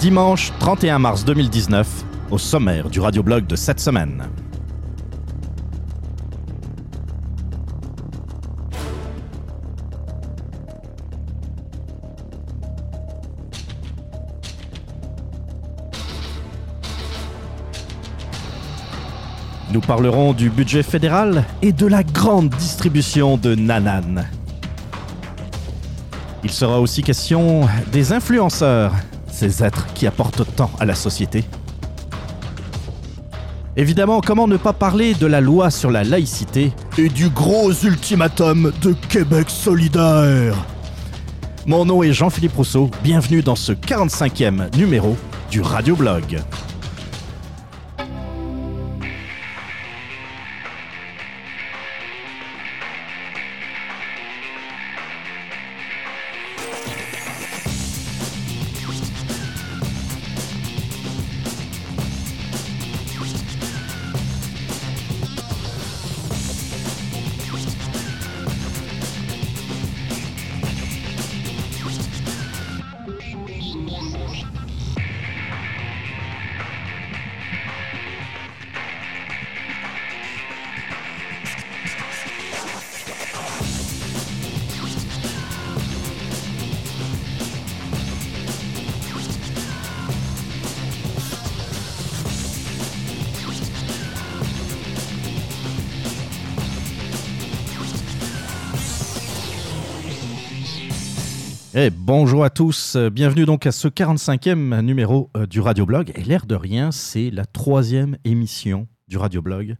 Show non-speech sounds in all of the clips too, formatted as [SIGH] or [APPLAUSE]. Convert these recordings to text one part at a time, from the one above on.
Dimanche 31 mars 2019, au sommaire du radioblog de cette semaine. Nous parlerons du budget fédéral et de la grande distribution de Nanan. Il sera aussi question des influenceurs, ces êtres qui apportent tant à la société. Évidemment, comment ne pas parler de la loi sur la laïcité et du gros ultimatum de Québec solidaire? Mon nom est Jean-Philippe Rousseau, bienvenue dans ce 45e numéro du Radioblog. Bonjour à tous, bienvenue donc à ce 45e numéro euh, du Radioblog. Et l'air de rien, c'est la troisième émission du Radioblog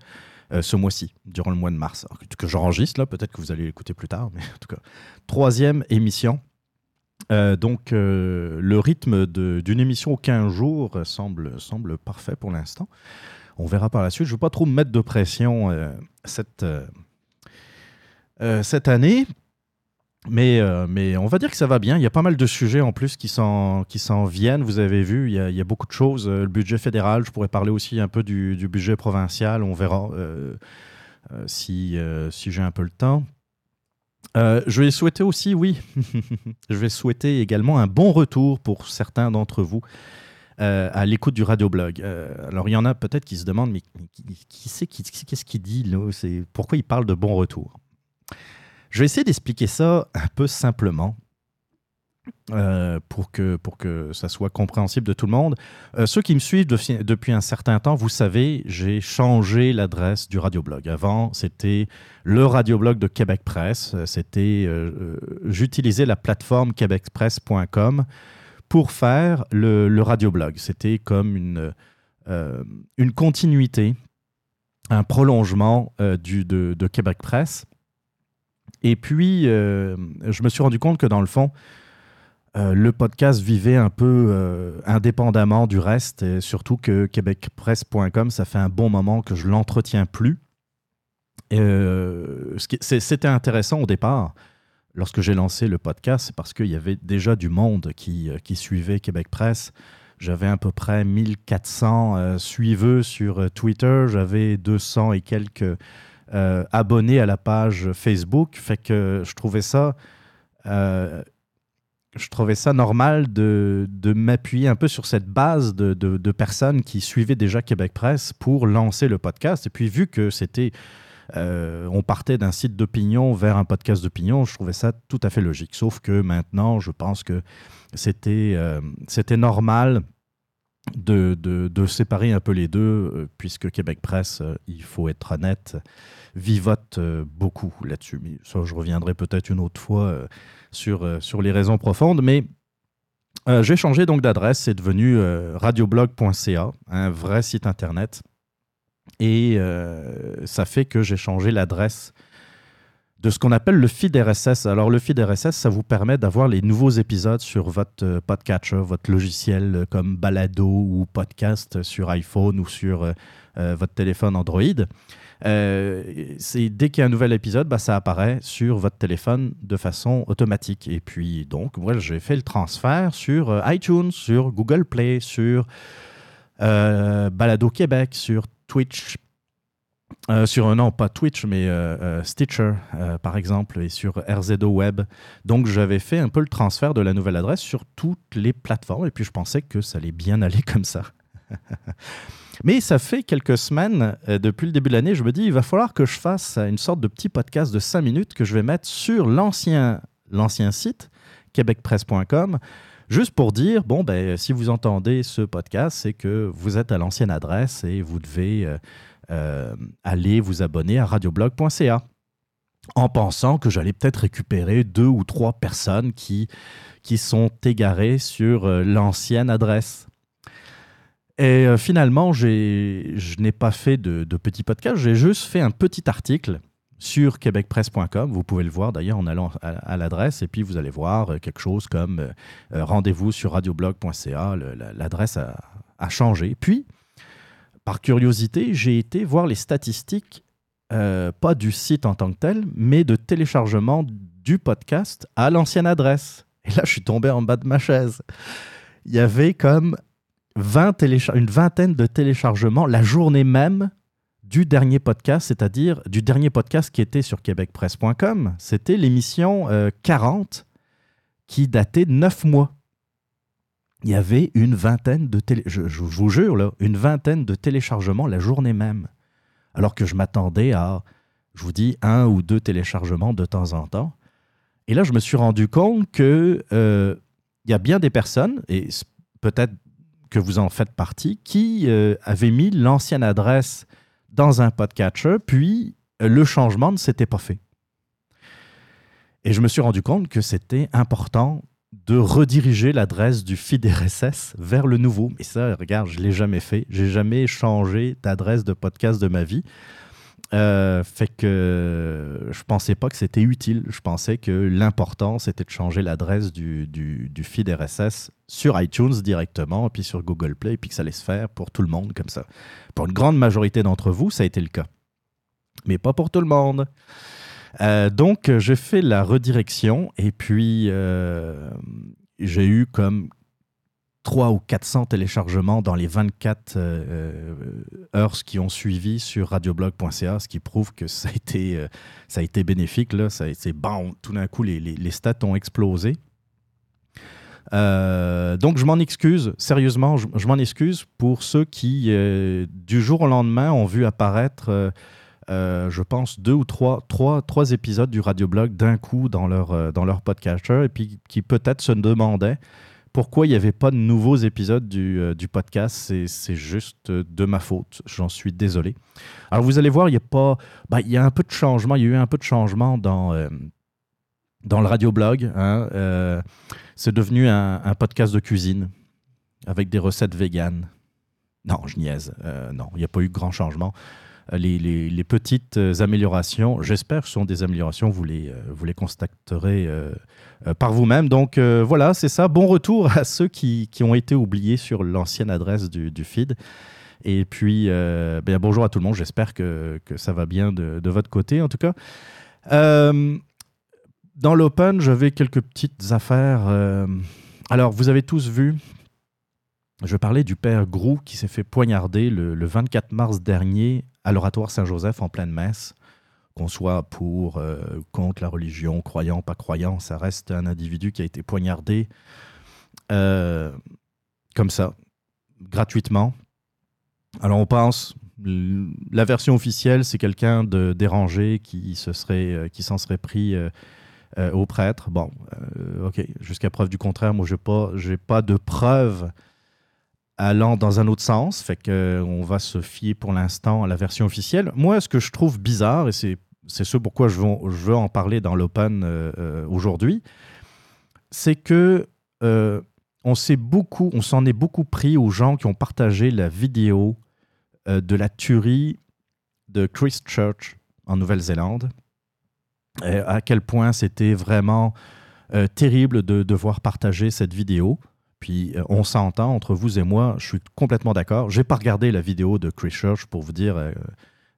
euh, ce mois-ci, durant le mois de mars. que j'enregistre là, peut-être que vous allez l'écouter plus tard, [LAUGHS] mais en tout cas, troisième émission. Euh, donc le rythme d'une émission aux 15 jours semble, semble parfait pour l'instant. On verra par la suite. Je ne veux pas trop me mettre de pression cette, cette année mais, euh, mais on va dire que ça va bien. Il y a pas mal de sujets en plus qui s'en, qui viennent. Vous avez vu, il y, a, beaucoup de choses. Euh, le budget fédéral, je pourrais parler aussi un peu du, budget provincial. On verra euh, si, si j'ai un peu le temps. je vais souhaiter aussi, oui, [LAUGHS] je vais souhaiter également un bon retour pour certains d'entre vous à l'écoute du radioblog. alors, il y en a peut-être qui se demandent, mais qui, qui c'est, qui, qu'est-ce qu'il dit là Pourquoi il parle de bon retour? Je vais essayer d'expliquer ça un peu simplement. Euh, pour, que, pour que ça soit compréhensible de tout le monde. Euh, ceux qui me suivent depuis un certain temps, vous savez, j'ai changé l'adresse du radioblog. Avant, c'était le radioblog de Québec Presse. C'était, euh, j'utilisais la plateforme québecpresse.com pour faire le, le radioblog. C'était comme une, une continuité, un prolongement du, de, de Québec Presse. Et puis, euh, je me suis rendu compte que dans le fond, euh, le podcast vivait un peu euh, indépendamment du reste, et surtout que québecpresse.com, ça fait un bon moment que je l'entretiens plus. C'était intéressant au départ, lorsque j'ai lancé le podcast, parce qu'il y avait déjà du monde qui, qui suivait Québec Presse. J'avais à peu près 1400 suiveux sur Twitter, j'avais 200 et quelques euh, abonné à la page Facebook. Fait que je trouvais ça, euh, je trouvais ça normal de, de m'appuyer un peu sur cette base de, de, personnes qui suivaient déjà Québec Presse pour lancer le podcast. Et puis vu que c'était euh, on partait d'un site d'opinion vers un podcast d'opinion, je trouvais ça tout à fait logique. Sauf que maintenant, je pense que c'était c'était normal de, de, de, séparer un peu les deux, puisque Québec Presse, il faut être honnête, vivote euh, beaucoup là-dessus. Ça, je reviendrai peut-être une autre fois euh, sur, euh, sur les raisons profondes. Mais j'ai changé donc d'adresse. C'est devenu radioblog.ca, un vrai site internet. Et ça fait que j'ai changé l'adresse de ce qu'on appelle le feed RSS. Alors, le feed RSS, ça vous permet d'avoir les nouveaux épisodes sur votre podcatcher, votre logiciel comme Balado ou podcast sur iPhone ou sur votre téléphone Android. Euh, dès qu'il y a un nouvel épisode, bah, ça apparaît sur votre téléphone de façon automatique. Et puis donc, voilà, j'ai fait le transfert sur euh, iTunes, sur Google Play, sur euh, Balado Québec, sur Twitch. Euh, sur non pas Twitch mais Stitcher par exemple et sur RZO Web. Donc j'avais fait un peu le transfert de la nouvelle adresse sur toutes les plateformes et puis je pensais que ça allait bien aller comme ça. [LAUGHS] mais ça fait quelques semaines depuis le début de l'année, je me dis il va falloir que je fasse une sorte de petit podcast de 5 minutes que je vais mettre sur l'ancien l'ancien site québecpresse.com Juste pour dire, bon, ben, si vous entendez ce podcast, c'est que vous êtes à l'ancienne adresse et vous devez euh, euh, aller vous abonner à radioblog.ca en pensant que j'allais peut-être récupérer deux ou trois personnes qui, qui sont égarées sur euh, l'ancienne adresse. Et finalement, je n'ai pas fait de, de petit podcast, j'ai juste fait un petit article sur québecpresse.com. Vous pouvez le voir d'ailleurs en allant à, l'adresse et puis vous allez voir euh, quelque chose comme euh, euh, rendez-vous sur radioblog.ca. L'adresse a, changé. Puis, par curiosité, j'ai été voir les statistiques, pas du site en tant que tel, mais de téléchargement du podcast à l'ancienne adresse. Et là, je suis tombé en bas de ma chaise. Il y avait comme 20 une vingtaine de téléchargements la journée même du dernier podcast, c'est-à-dire du dernier podcast qui était sur québecpresse.com. C'était l'émission 40 euh, qui datait de 9 mois. Il y avait une vingtaine de je, vous jure là, une vingtaine de téléchargements la journée même. Alors que je m'attendais à, je vous dis, un ou deux téléchargements de temps en temps. Et là, je me suis rendu compte que euh, il y a bien des personnes, et peut-être que vous en faites partie, qui euh, avaient mis l'ancienne adresse dans un podcatcher, puis euh, le changement ne s'était pas fait. Et je me suis rendu compte que c'était important de rediriger l'adresse du feed RSS vers le nouveau. Mais ça, regarde, je ne l'ai jamais fait. J'ai jamais changé d'adresse de podcast de ma vie. Euh, fait que je pensais pas que c'était utile. Je pensais que l'important, c'était de changer l'adresse du, du, feed RSS sur iTunes directement, puis sur Google Play, et puis que ça allait se faire pour tout le monde comme ça. Pour une grande majorité d'entre vous, ça a été le cas. Mais pas pour tout le monde. Euh, donc, j'ai fait la redirection, et puis euh, j'ai eu comme 3 ou 400 téléchargements dans les 24 euh, euh, heures qui ont suivi sur radioblog.ca, ce qui prouve que ça a été, ça a été bénéfique. Là. Ça tout d'un coup, les, les, stats ont explosé. donc je m'en excuse, sérieusement, je, m'en excuse pour ceux qui, du jour au lendemain, ont vu apparaître, je pense, deux ou trois, trois, trois épisodes du radioblog d'un coup dans leur, dans leur podcatcher, et puis qui peut-être se demandaient pourquoi il n'y avait pas de nouveaux épisodes du, euh, podcast, c'est juste de ma faute. J'en suis désolé. Alors, vous allez voir, il y a pas. Ben, il y a un peu de changement. Il y a eu un peu de changement dans, euh, dans le radioblog. Hein. Euh, c'est devenu un, podcast de cuisine avec des recettes véganes. Non, je niaise. non, il n'y a pas eu grand changement. Les, petites améliorations, j'espère que sont des améliorations, vous les, vous les constaterez euh, par vous-même. Donc euh, voilà, c'est ça. Bon retour à ceux qui, ont été oubliés sur l'ancienne adresse du, feed. Et puis, euh, ben, bonjour à tout le monde. J'espère que, ça va bien de, votre côté, en tout cas. dans l'Open, j'avais quelques petites affaires. alors, vous avez tous vu, je parlais du père Grou qui s'est fait poignarder le, le 24 mars dernier à l'oratoire Saint-Joseph en pleine messe qu'on soit pour, euh, contre la religion, croyant, pas croyant, ça reste un individu qui a été poignardé euh, comme ça, gratuitement. Alors on pense, la version officielle, c'est quelqu'un de dérangé qui se serait, euh, s'en serait pris au prêtre. Bon, ok, jusqu'à preuve du contraire, moi je n'ai pas, pas de preuves allant dans un autre sens, fait qu'on va se fier pour l'instant à la version officielle. Moi, ce que je trouve bizarre, et c'est, ce pourquoi je veux, je veux en parler dans l'Open euh, euh, aujourd'hui, c'est que euh, on s'est beaucoup, on s'en est beaucoup pris aux gens qui ont partagé la vidéo de la tuerie de Christchurch en Nouvelle-Zélande. à quel point c'était vraiment terrible de devoir partager cette vidéo. Puis euh, on s'entend entre vous et moi, je suis complètement d'accord. J'ai pas regardé la vidéo de Chris Church pour vous dire, euh,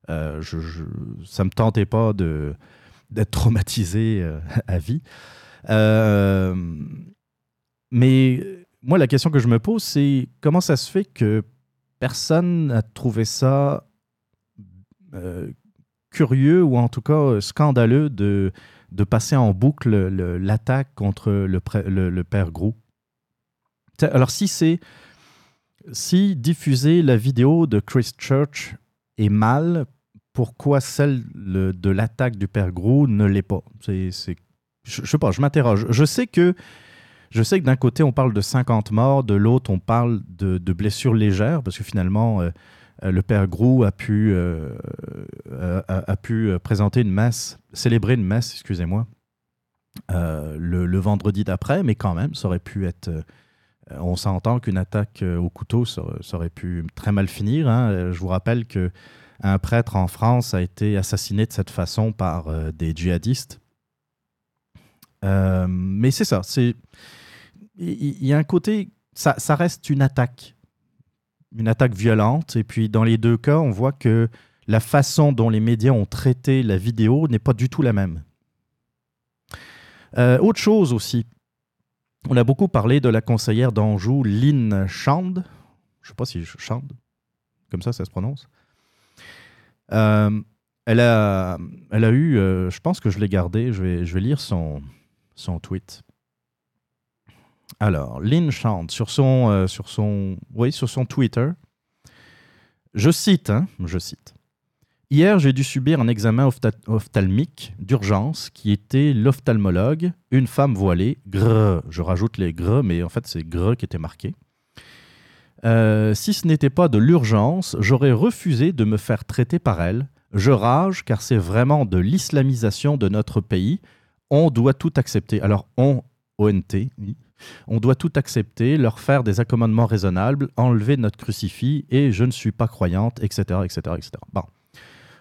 euh, je, je, ça me tentait pas de d'être traumatisé à vie. mais moi, la question que je me pose, c'est comment ça se fait que personne n'a trouvé ça curieux ou en tout cas scandaleux de, de passer en boucle l'attaque contre le, le, père Grou. Alors si c'est si diffuser la vidéo de Christchurch est mal, pourquoi celle de l'attaque du père Grou ne l'est pas? Je, sais pas, je m'interroge. Je sais que d'un côté on parle de 50 morts, de l'autre on parle de, blessures légères parce que finalement euh, euh, le père Grou a pu, euh, a, présenter une célébrer une messe, excusez-moi, le, vendredi d'après, mais quand même ça aurait pu être on s'entend qu'une attaque au couteau, ça, aurait pu très mal finir. Hein. Je vous rappelle que un prêtre en France a été assassiné de cette façon par euh, des djihadistes. Euh, mais c'est ça, c'est il y, a un côté, ça, reste une attaque, une attaque violente. Et puis dans les deux cas, on voit que la façon dont les médias ont traité la vidéo n'est pas du tout la même. Euh, autre chose aussi, on a beaucoup parlé de la conseillère d'Anjou, Lynn Chand. Je ne sais pas si je chante, comme ça ça se prononce. Euh, elle, a, elle a eu, euh, je pense que je l'ai gardé, je vais, je vais lire son, son tweet. Alors, Lynn chante sur son, euh, sur son, oui, sur son Twitter. Je cite, hein, je cite. Hier, j'ai dû subir un examen ophtalmique d'urgence qui était l'ophtalmologue, une femme voilée, grrr, je rajoute les grrr, mais en fait c'est grrr qui était marqué. Euh, si ce n'était pas de l'urgence, j'aurais refusé de me faire traiter par elle. Je rage car c'est vraiment de l'islamisation de notre pays. On doit tout accepter. Alors, on, ONT, on doit tout accepter, leur faire des accommodements raisonnables, enlever notre crucifix et je ne suis pas croyante, etc. etc., etc. Bon.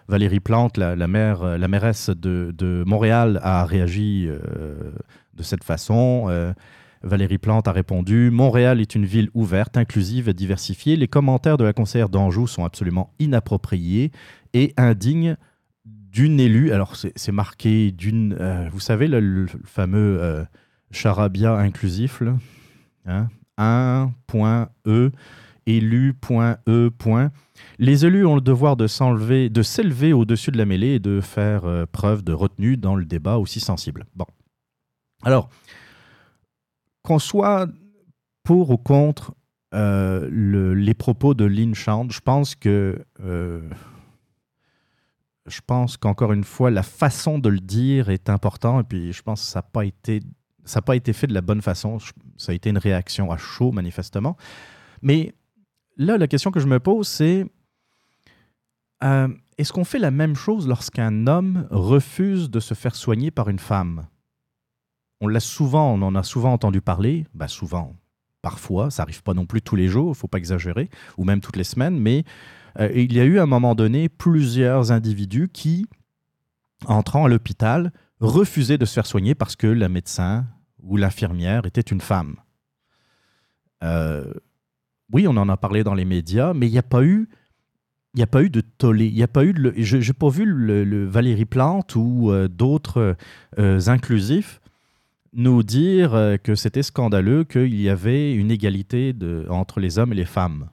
Valérie Plante, la, mère, la mairesse de, Montréal, a réagi euh, de cette façon. Euh, Valérie Plante a répondu Montréal est une ville ouverte, inclusive et diversifiée. Les commentaires de la conseillère d'Anjou sont absolument inappropriés et indignes d'une élue. Alors, c'est marqué d'une. Euh, vous savez, le, fameux euh, charabia inclusif, là, hein? 1.e, élu.e. Les élus ont le devoir de s'enlever, de s'élever au-dessus de la mêlée et de faire euh, preuve de retenue dans le débat aussi sensible. Bon. Alors, qu'on soit pour ou contre euh, les propos de Lynn Chand, je pense que euh, je pense qu'encore une fois, la façon de le dire est importante. Et puis, je pense que ça n'a pas été ça pas été fait de la bonne façon. Ça a été une réaction à chaud, manifestement. Mais là, la question que je me pose, c'est euh, est-ce qu'on fait la même chose lorsqu'un homme refuse de se faire soigner par une femme? On l'a souvent, on en a souvent entendu parler, bah souvent, parfois, ça arrive pas non plus tous les jours, il faut pas exagérer, ou même toutes les semaines, mais euh, il y a eu à un moment donné plusieurs individus qui, entrant à l'hôpital, refusaient de se faire soigner parce que la médecin ou l'infirmière était une femme. Euh, oui, on en a parlé dans les médias, mais il n'y a pas eu il n'y a pas eu de tollé. Il n'y a pas eu je n'ai pas vu le, Valérie Plante ou euh, d'autres inclusifs nous dire euh, que c'était scandaleux qu'il y avait une égalité entre les hommes et les femmes.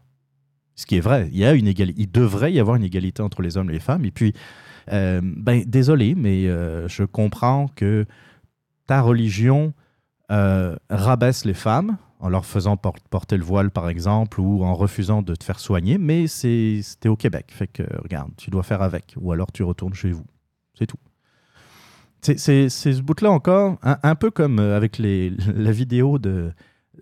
Ce qui est vrai, il, y a une égalité, il devrait y avoir une égalité entre les hommes et les femmes. Et puis, euh, ben, désolé, mais euh, je comprends que ta religion rabaisse les femmes en leur faisant porter le voile, par exemple, ou en refusant de te faire soigner, mais c'était au Québec. Fait que, regarde, tu dois faire avec, ou alors tu retournes chez vous. C'est tout. C'est ce bout-là encore, un, peu comme euh, avec les, [LAUGHS] la vidéo de,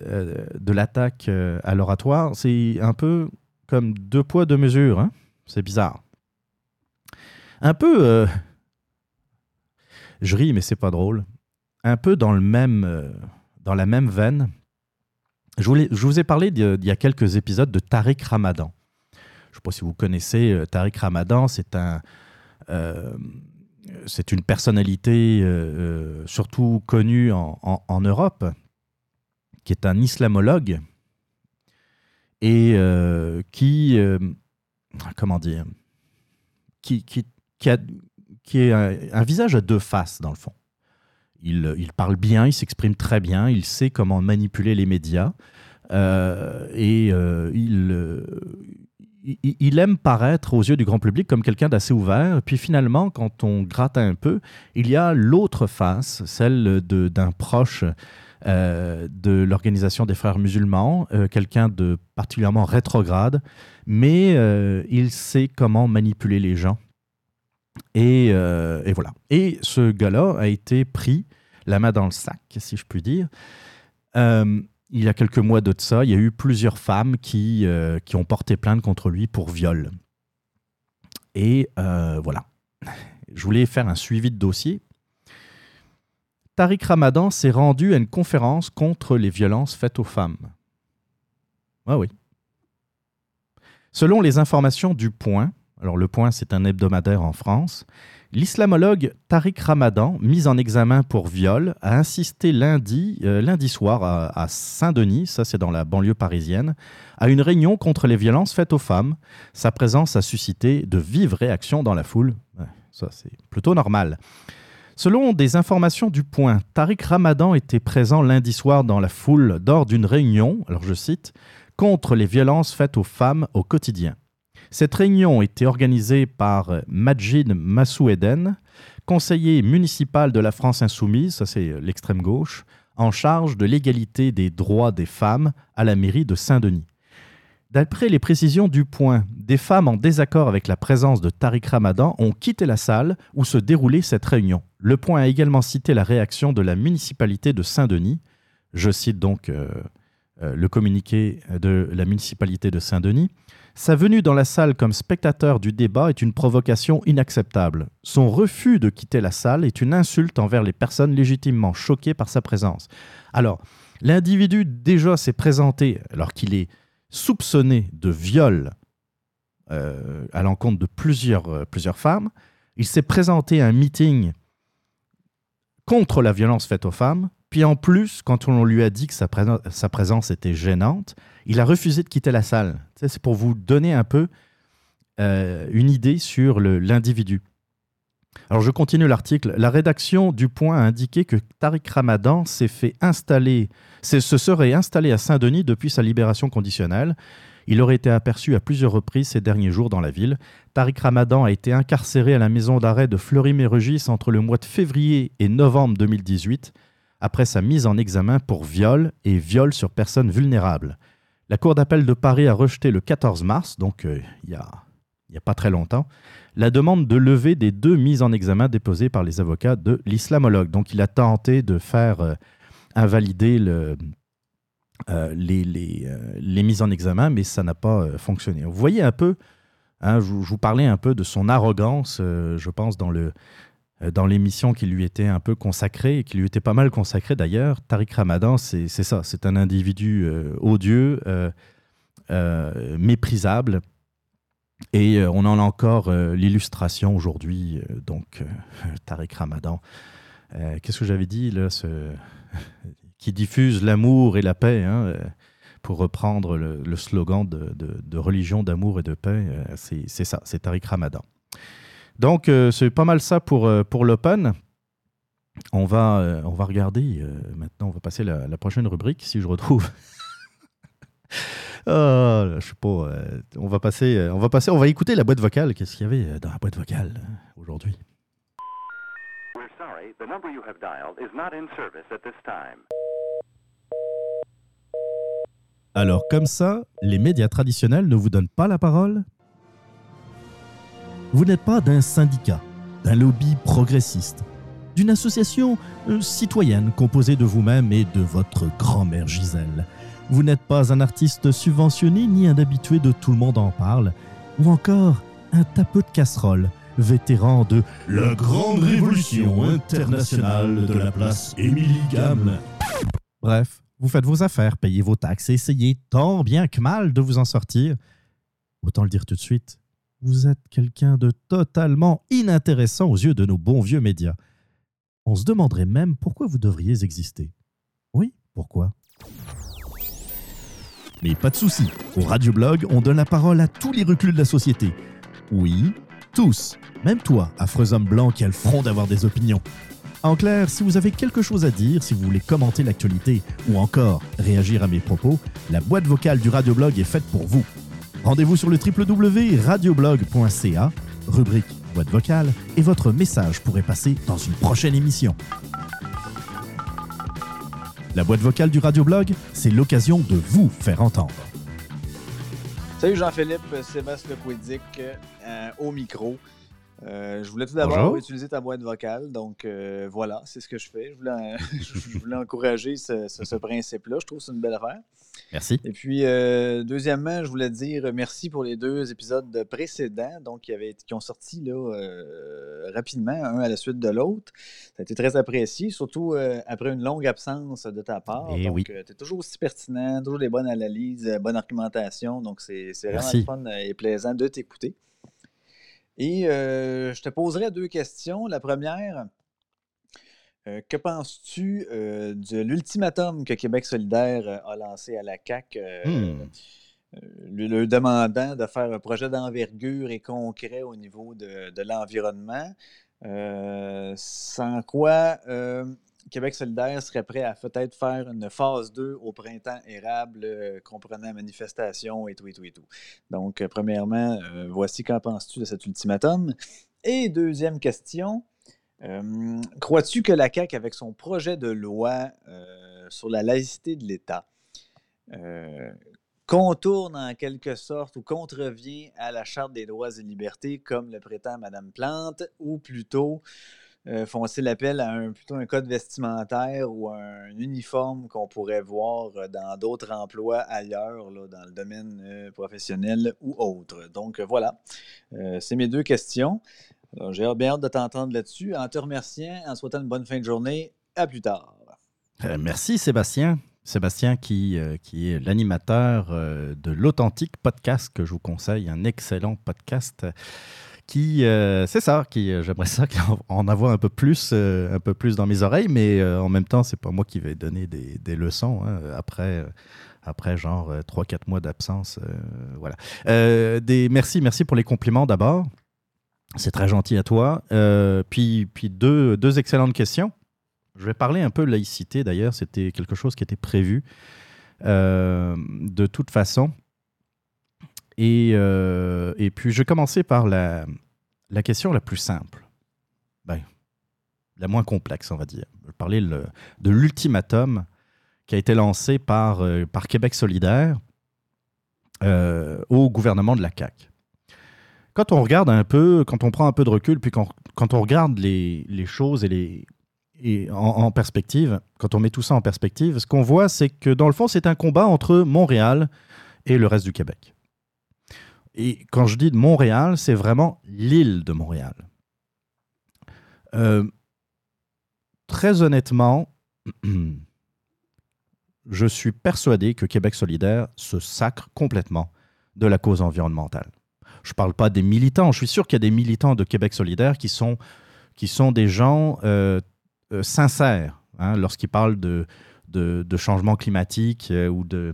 euh, de l'attaque euh, à l'oratoire, c'est un peu comme deux poids, deux mesures. Hein. C'est bizarre. Un peu. je ris, mais c'est pas drôle. Un peu dans, le même, dans la même veine. Je, vous ai parlé il y a quelques épisodes de Tariq Ramadan. Je ne sais pas si vous connaissez Tariq Ramadan, c'est un c'est une personnalité euh, euh, surtout connue en, Europe, qui est un islamologue et euh, qui, comment dire, qui, a, qui est un, visage à deux faces dans le fond. Il, parle bien, il s'exprime très bien, il sait comment manipuler les médias et il, il aime paraître aux yeux du grand public comme quelqu'un d'assez ouvert. Puis finalement, quand on gratte un peu, il y a l'autre face, celle d'un proche euh, de l'organisation des frères musulmans, euh, quelqu'un de particulièrement rétrograde, mais euh, il sait comment manipuler les gens. Et, et voilà. Et ce gars-là a été pris la main dans le sac, si je puis dire il y a quelques mois de ça, il y a eu plusieurs femmes qui, euh, qui ont porté plainte contre lui pour viol. Et euh, voilà. Je voulais faire un suivi de dossier. Tariq Ramadan s'est rendu à une conférence contre les violences faites aux femmes. Ah oui. Selon les informations du Point, alors le Point c'est un hebdomadaire en France, L'islamologue Tariq Ramadan, mis en examen pour viol, a insisté lundi, euh, soir à, Saint-Denis, ça c'est dans la banlieue parisienne, à une réunion contre les violences faites aux femmes. Sa présence a suscité de vives réactions dans la foule. ça c'est plutôt normal. Selon des informations du Point, Tariq Ramadan était présent lundi soir dans la foule lors d'une réunion, alors je cite, contre les violences faites aux femmes au quotidien. Cette réunion était organisée par Majid Massoueden, conseiller municipal de la France insoumise, ça c'est l'extrême gauche, en charge de l'égalité des droits des femmes à la mairie de Saint-Denis. D'après les précisions du point, des femmes en désaccord avec la présence de Tariq Ramadan ont quitté la salle où se déroulait cette réunion. Le point a également cité la réaction de la municipalité de Saint-Denis. Je cite donc euh, euh, le communiqué de la municipalité de Saint-Denis. Sa venue dans la salle comme spectateur du débat est une provocation inacceptable. Son refus de quitter la salle est une insulte envers les personnes légitimement choquées par sa présence. Alors, l'individu déjà s'est présenté alors qu'il est soupçonné de viol euh, à l'encontre de plusieurs, euh, plusieurs femmes. Il s'est présenté à un meeting contre la violence faite aux femmes. Puis en plus, quand on lui a dit que sa, présence était gênante, il a refusé de quitter la salle. C'est pour vous donner un peu euh, une idée sur l'individu. Alors je continue l'article. La rédaction du Point a indiqué que Tariq Ramadan s'est fait installer, se serait installé à Saint-Denis depuis sa libération conditionnelle. Il aurait été aperçu à plusieurs reprises ces derniers jours dans la ville. Tariq Ramadan a été incarcéré à la maison d'arrêt de Fleury-Mérogis entre le mois de février et novembre 2018 après sa mise en examen pour viol et viol sur personnes vulnérables. La Cour d'appel de Paris a rejeté le 14 mars, donc euh, il n'y a, a, pas très longtemps, la demande de lever des deux mises en examen déposées par les avocats de l'islamologue. Donc il a tenté de faire euh, invalider euh, les, mises en examen, mais ça n'a pas fonctionné. Vous voyez un peu, hein, je, je, vous parlais un peu de son arrogance, je pense, dans le, dans l'émission qui lui était un peu consacrée, et qui lui était pas mal consacrée d'ailleurs. Tariq Ramadan, c'est ça, c'est un individu euh, odieux, euh, méprisable. Et on en a encore l'illustration aujourd'hui. donc, [LAUGHS] Tariq Ramadan. Qu'est-ce que j'avais dit là. [LAUGHS] Qui diffuse l'amour et la paix, hein, pour reprendre le, slogan de religion, d'amour et de paix. c'est ça, c'est Tariq Ramadan. Donc, euh, c'est pas mal ça pour, euh, pour l'Open. On va, euh, on va regarder. maintenant, on va passer la, la prochaine rubrique, si je retrouve. oh, [LAUGHS] je sais pas. on va passer, on va passer, on va écouter la boîte vocale. Qu'est-ce qu'il y avait dans la boîte vocale aujourd'hui? Alors comme ça, les médias traditionnels ne vous donnent pas la parole? Vous n'êtes pas d'un syndicat, d'un lobby progressiste, d'une association euh, citoyenne composée de vous-même et de votre grand-mère Gisèle. Vous n'êtes pas un artiste subventionné ni un habitué de Tout le monde en parle, ou encore un tapeux de casserole, vétéran de la grande révolution internationale de la place Émilie Gamelin. Bref, vous faites vos affaires, payez vos taxes et essayez tant bien que mal de vous en sortir. Autant le dire tout de suite, vous êtes quelqu'un de totalement inintéressant aux yeux de nos bons vieux médias. On se demanderait même pourquoi vous devriez exister. Oui, pourquoi? Mais pas de souci, au Radioblog, on donne la parole à tous les reculs de la société. Oui, tous, même toi, affreux homme blanc qui a le front d'avoir des opinions. En clair, si vous avez quelque chose à dire, si vous voulez commenter l'actualité ou encore réagir à mes propos, la boîte vocale du Radioblog est faite pour vous. Rendez-vous sur le www.radioblog.ca, rubrique boîte vocale, et votre message pourrait passer dans une prochaine émission. La boîte vocale du Radioblog, c'est l'occasion de vous faire entendre. Salut Jean-Philippe, Sébastien Lequidic euh, au micro. Euh, je voulais tout d'abord utiliser ta boîte vocale, donc euh, voilà, c'est ce que je fais. Je voulais, [LAUGHS] je voulais encourager ce, ce, ce principe-là. Je trouve que c'est une belle affaire. Merci. Et puis, euh, deuxièmement, je voulais dire merci pour les deux épisodes précédents, donc qui, avaient, qui ont sorti là, euh, rapidement, un à la suite de l'autre. Ça a été très apprécié, surtout euh, après une longue absence de ta part. Et eh donc, tu es toujours aussi pertinent, toujours des bonnes analyses, bonne argumentation. Donc, c'est vraiment fun et plaisant de t'écouter. Et je te poserai deux questions. La première, euh, que penses-tu euh, de l'ultimatum que Québec solidaire euh, a lancé à la CAQ, hmm. le, demandant de faire un projet d'envergure et concret au niveau de, l'environnement, sans quoi Québec solidaire serait prêt à peut-être faire une phase 2 au printemps érable, comprenant manifestation et tout, et tout, et tout. Donc, premièrement, voici qu'en penses-tu de cet ultimatum? Et deuxième question, euh, crois-tu que la CAQ, avec son projet de loi euh, sur la laïcité de l'État, euh, contourne en quelque sorte ou contrevient à la Charte des droits et libertés, comme le prétend Mme Plante, ou plutôt font-ils appel à un, plutôt un code vestimentaire ou un uniforme qu'on pourrait voir dans d'autres emplois ailleurs, dans le domaine professionnel ou autre? Donc voilà, c'est mes deux questions. J'ai bien hâte de t'entendre là-dessus. En te remerciant, en souhaitant une bonne fin de journée. À plus tard. Euh, merci Sébastien. Sébastien qui, euh, qui est l'animateur euh, de l'Authentique Podcast que je vous conseille, un excellent podcast qui, c'est ça, qui j'aimerais ça en avoir un peu plus, un peu plus dans mes oreilles, mais en même temps, c'est pas moi qui vais donner des, des leçons hein, après après genre 3-4 mois d'absence. voilà. des, merci, merci pour les compliments d'abord. C'est très gentil à toi. Euh, puis puis deux, deux, excellentes questions. Je vais parler un peu de laïcité d'ailleurs. C'était quelque chose qui était prévu euh, de toute façon. Et, euh, et, puis je vais commencer par la, la question la plus simple. Ben, la moins complexe, on va dire. Je vais parler le, de l'ultimatum qui a été lancé par, par Québec solidaire au gouvernement de la CAQ quand on regarde un peu, quand on prend un peu de recul, puis quand, quand on regarde les, les, choses et les, et en, perspective, quand on met tout ça en perspective, ce qu'on voit, c'est que dans le fond, c'est un combat entre Montréal et le reste du Québec. Et quand je dis de Montréal, c'est vraiment l'île de Montréal. Euh, très honnêtement, [CLEARS THROAT] je suis persuadé que Québec solidaire se sacre complètement de la cause environnementale. Je ne parle pas des militants. Je suis sûr qu'il y a des militants de Québec solidaire qui sont, qui sont des gens euh, euh, sincères hein, lorsqu'ils parlent de, de, changement climatique euh, ou de,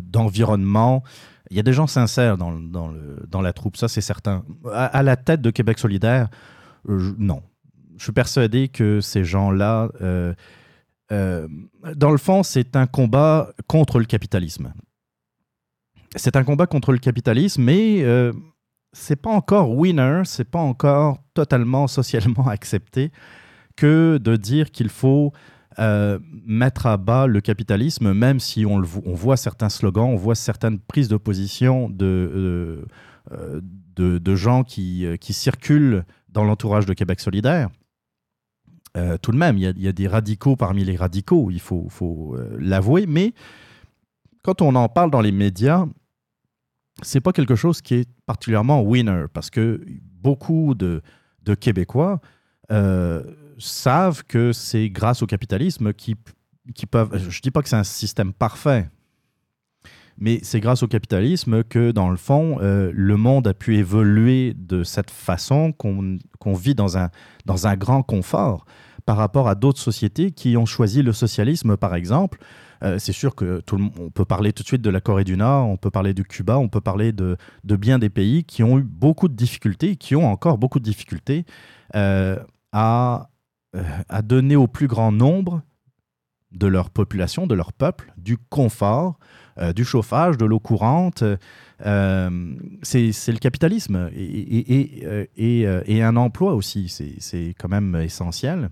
d'environnement. Il y a des gens sincères dans, dans, le, dans la troupe, ça c'est certain. À, la tête de Québec solidaire, non. Je suis persuadé que ces gens-là, dans le fond, c'est un combat contre le capitalisme c'est un combat contre le capitalisme, mais euh, c'est pas encore winner, c'est pas encore totalement socialement [LAUGHS] accepté que de dire qu'il faut euh, mettre à bas le capitalisme, même si on, voit certains slogans, on voit certaines prises de position de, euh, de, gens qui, qui, circulent dans l'entourage de Québec solidaire. tout de même, il y, a, des radicaux parmi les radicaux, il faut l'avouer, mais quand on en parle dans les médias, c'est pas quelque chose qui est particulièrement winner parce que beaucoup de, Québécois euh, savent que c'est grâce au capitalisme qui, qui peuvent. Je dis pas que c'est un système parfait, mais c'est grâce au capitalisme que, dans le fond, euh, le monde a pu évoluer de cette façon qu'on vit dans un, dans un grand confort par rapport à d'autres sociétés qui ont choisi le socialisme, par exemple, euh, c'est sûr que tout le, on peut parler tout de suite de la Corée du Nord, on peut parler du Cuba, on peut parler de, de bien des pays qui ont eu beaucoup de difficultés, qui ont encore beaucoup de difficultés euh, à, euh, à donner au plus grand nombre de leur population, de leur peuple, du confort, du chauffage, de l'eau courante. C'est le capitalisme et, et, un emploi aussi, c'est quand même essentiel.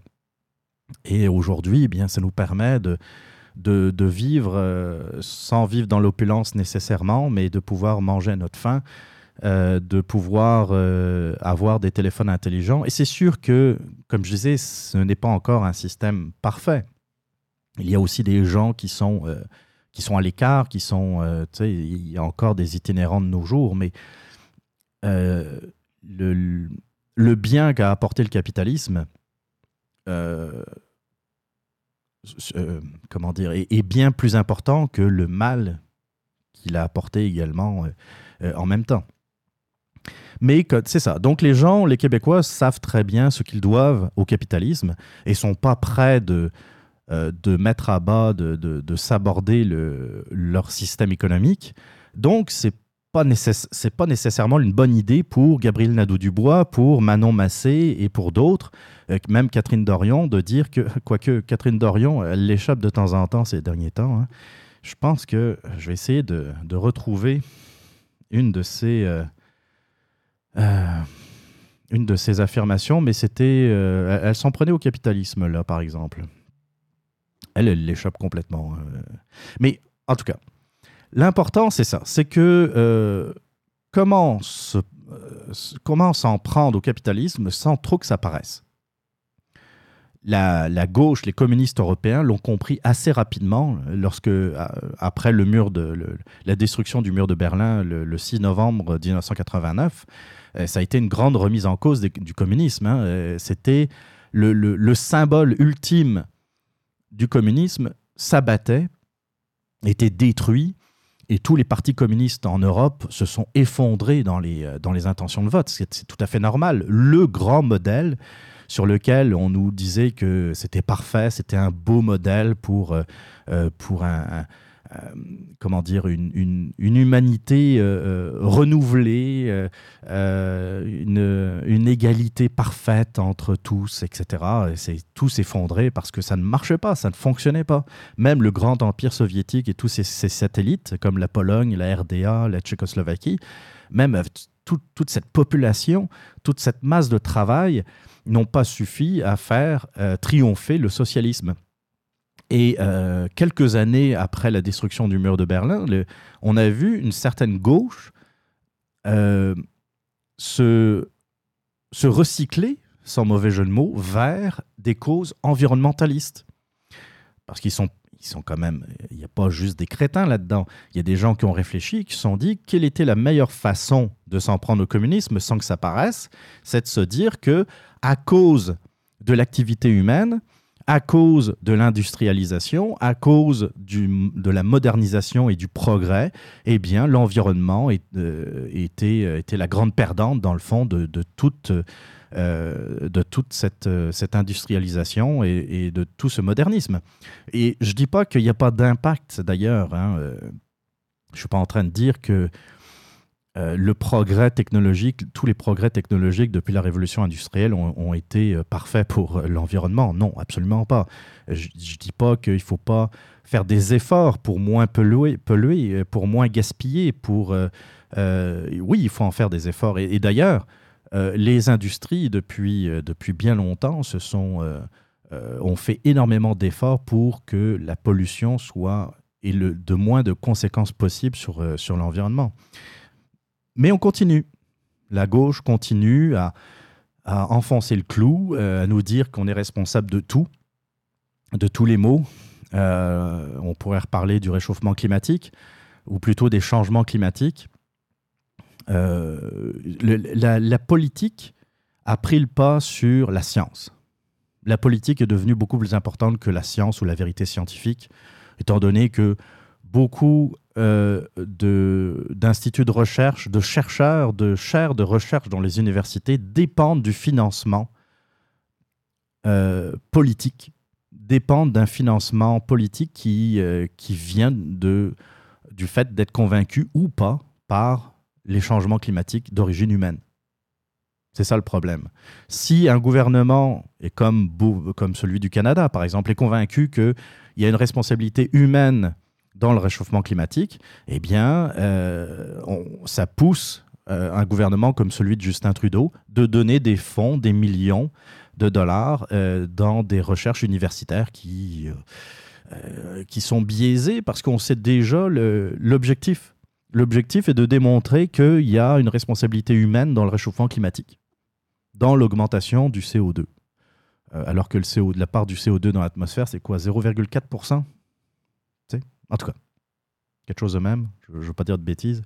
Et aujourd'hui, eh bien, ça nous permet de, de, vivre sans vivre dans l'opulence nécessairement, mais de pouvoir manger à notre faim, de pouvoir avoir des téléphones intelligents. Et c'est sûr que, comme je disais, ce n'est pas encore un système parfait. Il y a aussi des gens qui sont, euh, qui sont à l'écart, qui sont. Euh, il y a encore des itinérants de nos jours, mais euh, le, bien qu'a apporté le capitalisme, comment dire, est, bien plus important que le mal qu'il a apporté également en même temps. Mais c'est ça. Donc les gens, les Québécois savent très bien ce qu'ils doivent au capitalisme et sont pas prêts de, euh, de mettre à bas, de, de, s'aborder le, leur système économique. Donc, ce n'est pas, nécessairement une bonne idée pour Gabriel Nadeau-Dubois, pour Manon Massé et pour d'autres, euh, même Catherine Dorion, de dire que, [LAUGHS] quoique Catherine Dorion, elle l'échappe de temps en temps ces derniers temps, hein, je pense que je vais essayer de, retrouver une de ces... Euh, une de ces affirmations, mais c'était, elle s'en prenait au capitalisme là, par exemple. Elle, elle l'échappe complètement. Euh. Mais en tout cas, l'important, c'est ça. C'est que euh, comment, euh, s'en prendre au capitalisme sans trop que ça paraisse? La, gauche, les communistes européens l'ont compris assez rapidement lorsque, après le mur de, la destruction du mur de Berlin le, 6 novembre 1989, ça a été une grande remise en cause du communisme. Hein. C'était le, symbole ultime du communisme s'abattait, était détruit, et tous les partis communistes en Europe se sont effondrés dans les, euh, dans les intentions de vote. C'est tout à fait normal. Le grand modèle sur lequel on nous disait que c'était parfait, c'était un beau modèle pour, euh, euh, pour un, comment dire, une, humanité euh, euh, renouvelée, une, égalité parfaite entre tous, etc. Et c'est tout s'effondrer parce que ça ne marchait pas, ça ne fonctionnait pas. Même le grand empire soviétique et tous ses, satellites, comme la Pologne, la RDA, la Tchécoslovaquie, même toute cette population, toute cette masse de travail n'ont pas suffi à faire triompher le socialisme. Et euh, quelques années après la destruction du mur de Berlin, on a vu une certaine gauche euh, se, se recycler, sans mauvais jeu de mots, vers des causes environnementalistes. Parce qu'ils sont, sont quand même, il n'y a pas juste des crétins là-dedans. Il y a des gens qui ont réfléchi, qui se sont dit quelle était la meilleure façon de s'en prendre au communisme sans que ça paraisse, c'est de se dire que à cause de l'activité humaine, à cause de l'industrialisation, à cause de la modernisation et du progrès, eh bien, l'environnement euh, était, euh, était, la grande perdante, dans le fond, de, euh, toute cette, cette industrialisation et, de tout ce modernisme. Et je ne dis pas qu'il n'y a pas d'impact, d'ailleurs. Hein, je ne suis pas en train de dire que euh, le progrès technologique, tous les progrès technologiques depuis la révolution industrielle ont, été euh, parfaits pour euh, l'environnement. Non, absolument pas. Je ne dis pas qu'il ne faut pas faire des efforts pour moins polluer, pour moins gaspiller. Pour, oui, il faut en faire des efforts. Et, d'ailleurs, les industries, depuis, depuis bien longtemps, se sont, ont fait énormément d'efforts pour que la pollution soit le, de moins de conséquences possibles sur, sur l'environnement. Mais on continue. La gauche continue à, enfoncer le clou, euh, à nous dire qu'on est responsable de tout, de tous les maux. Euh, on pourrait reparler du réchauffement climatique, ou plutôt des changements climatiques. Euh, la, politique a pris le pas sur la science. La politique est devenue beaucoup plus importante que la science ou la vérité scientifique, étant donné que beaucoup euh, d'instituts de, recherche, de chercheurs, de chaires de recherche dans les universités dépendent du financement euh, politique, dépendent d'un financement politique qui, euh, qui vient de, du fait d'être convaincu ou pas par les changements climatiques d'origine humaine. C'est ça le problème. Si un gouvernement, comme, comme celui du Canada par exemple, est convaincu qu'il y a une responsabilité humaine dans le réchauffement climatique, eh bien, euh, ça pousse euh, un gouvernement comme celui de Justin Trudeau de donner des fonds, des millions de dollars euh, dans des recherches universitaires qui, qui sont biaisées parce qu'on sait déjà l'objectif. L'objectif est de démontrer qu'il y a une responsabilité humaine dans le réchauffement climatique, dans l'augmentation du CO2. alors que le CO, la part du CO2 dans l'atmosphère, c'est quoi? 0,4% en tout cas, quelque chose de même. Je ne veux pas dire de bêtises.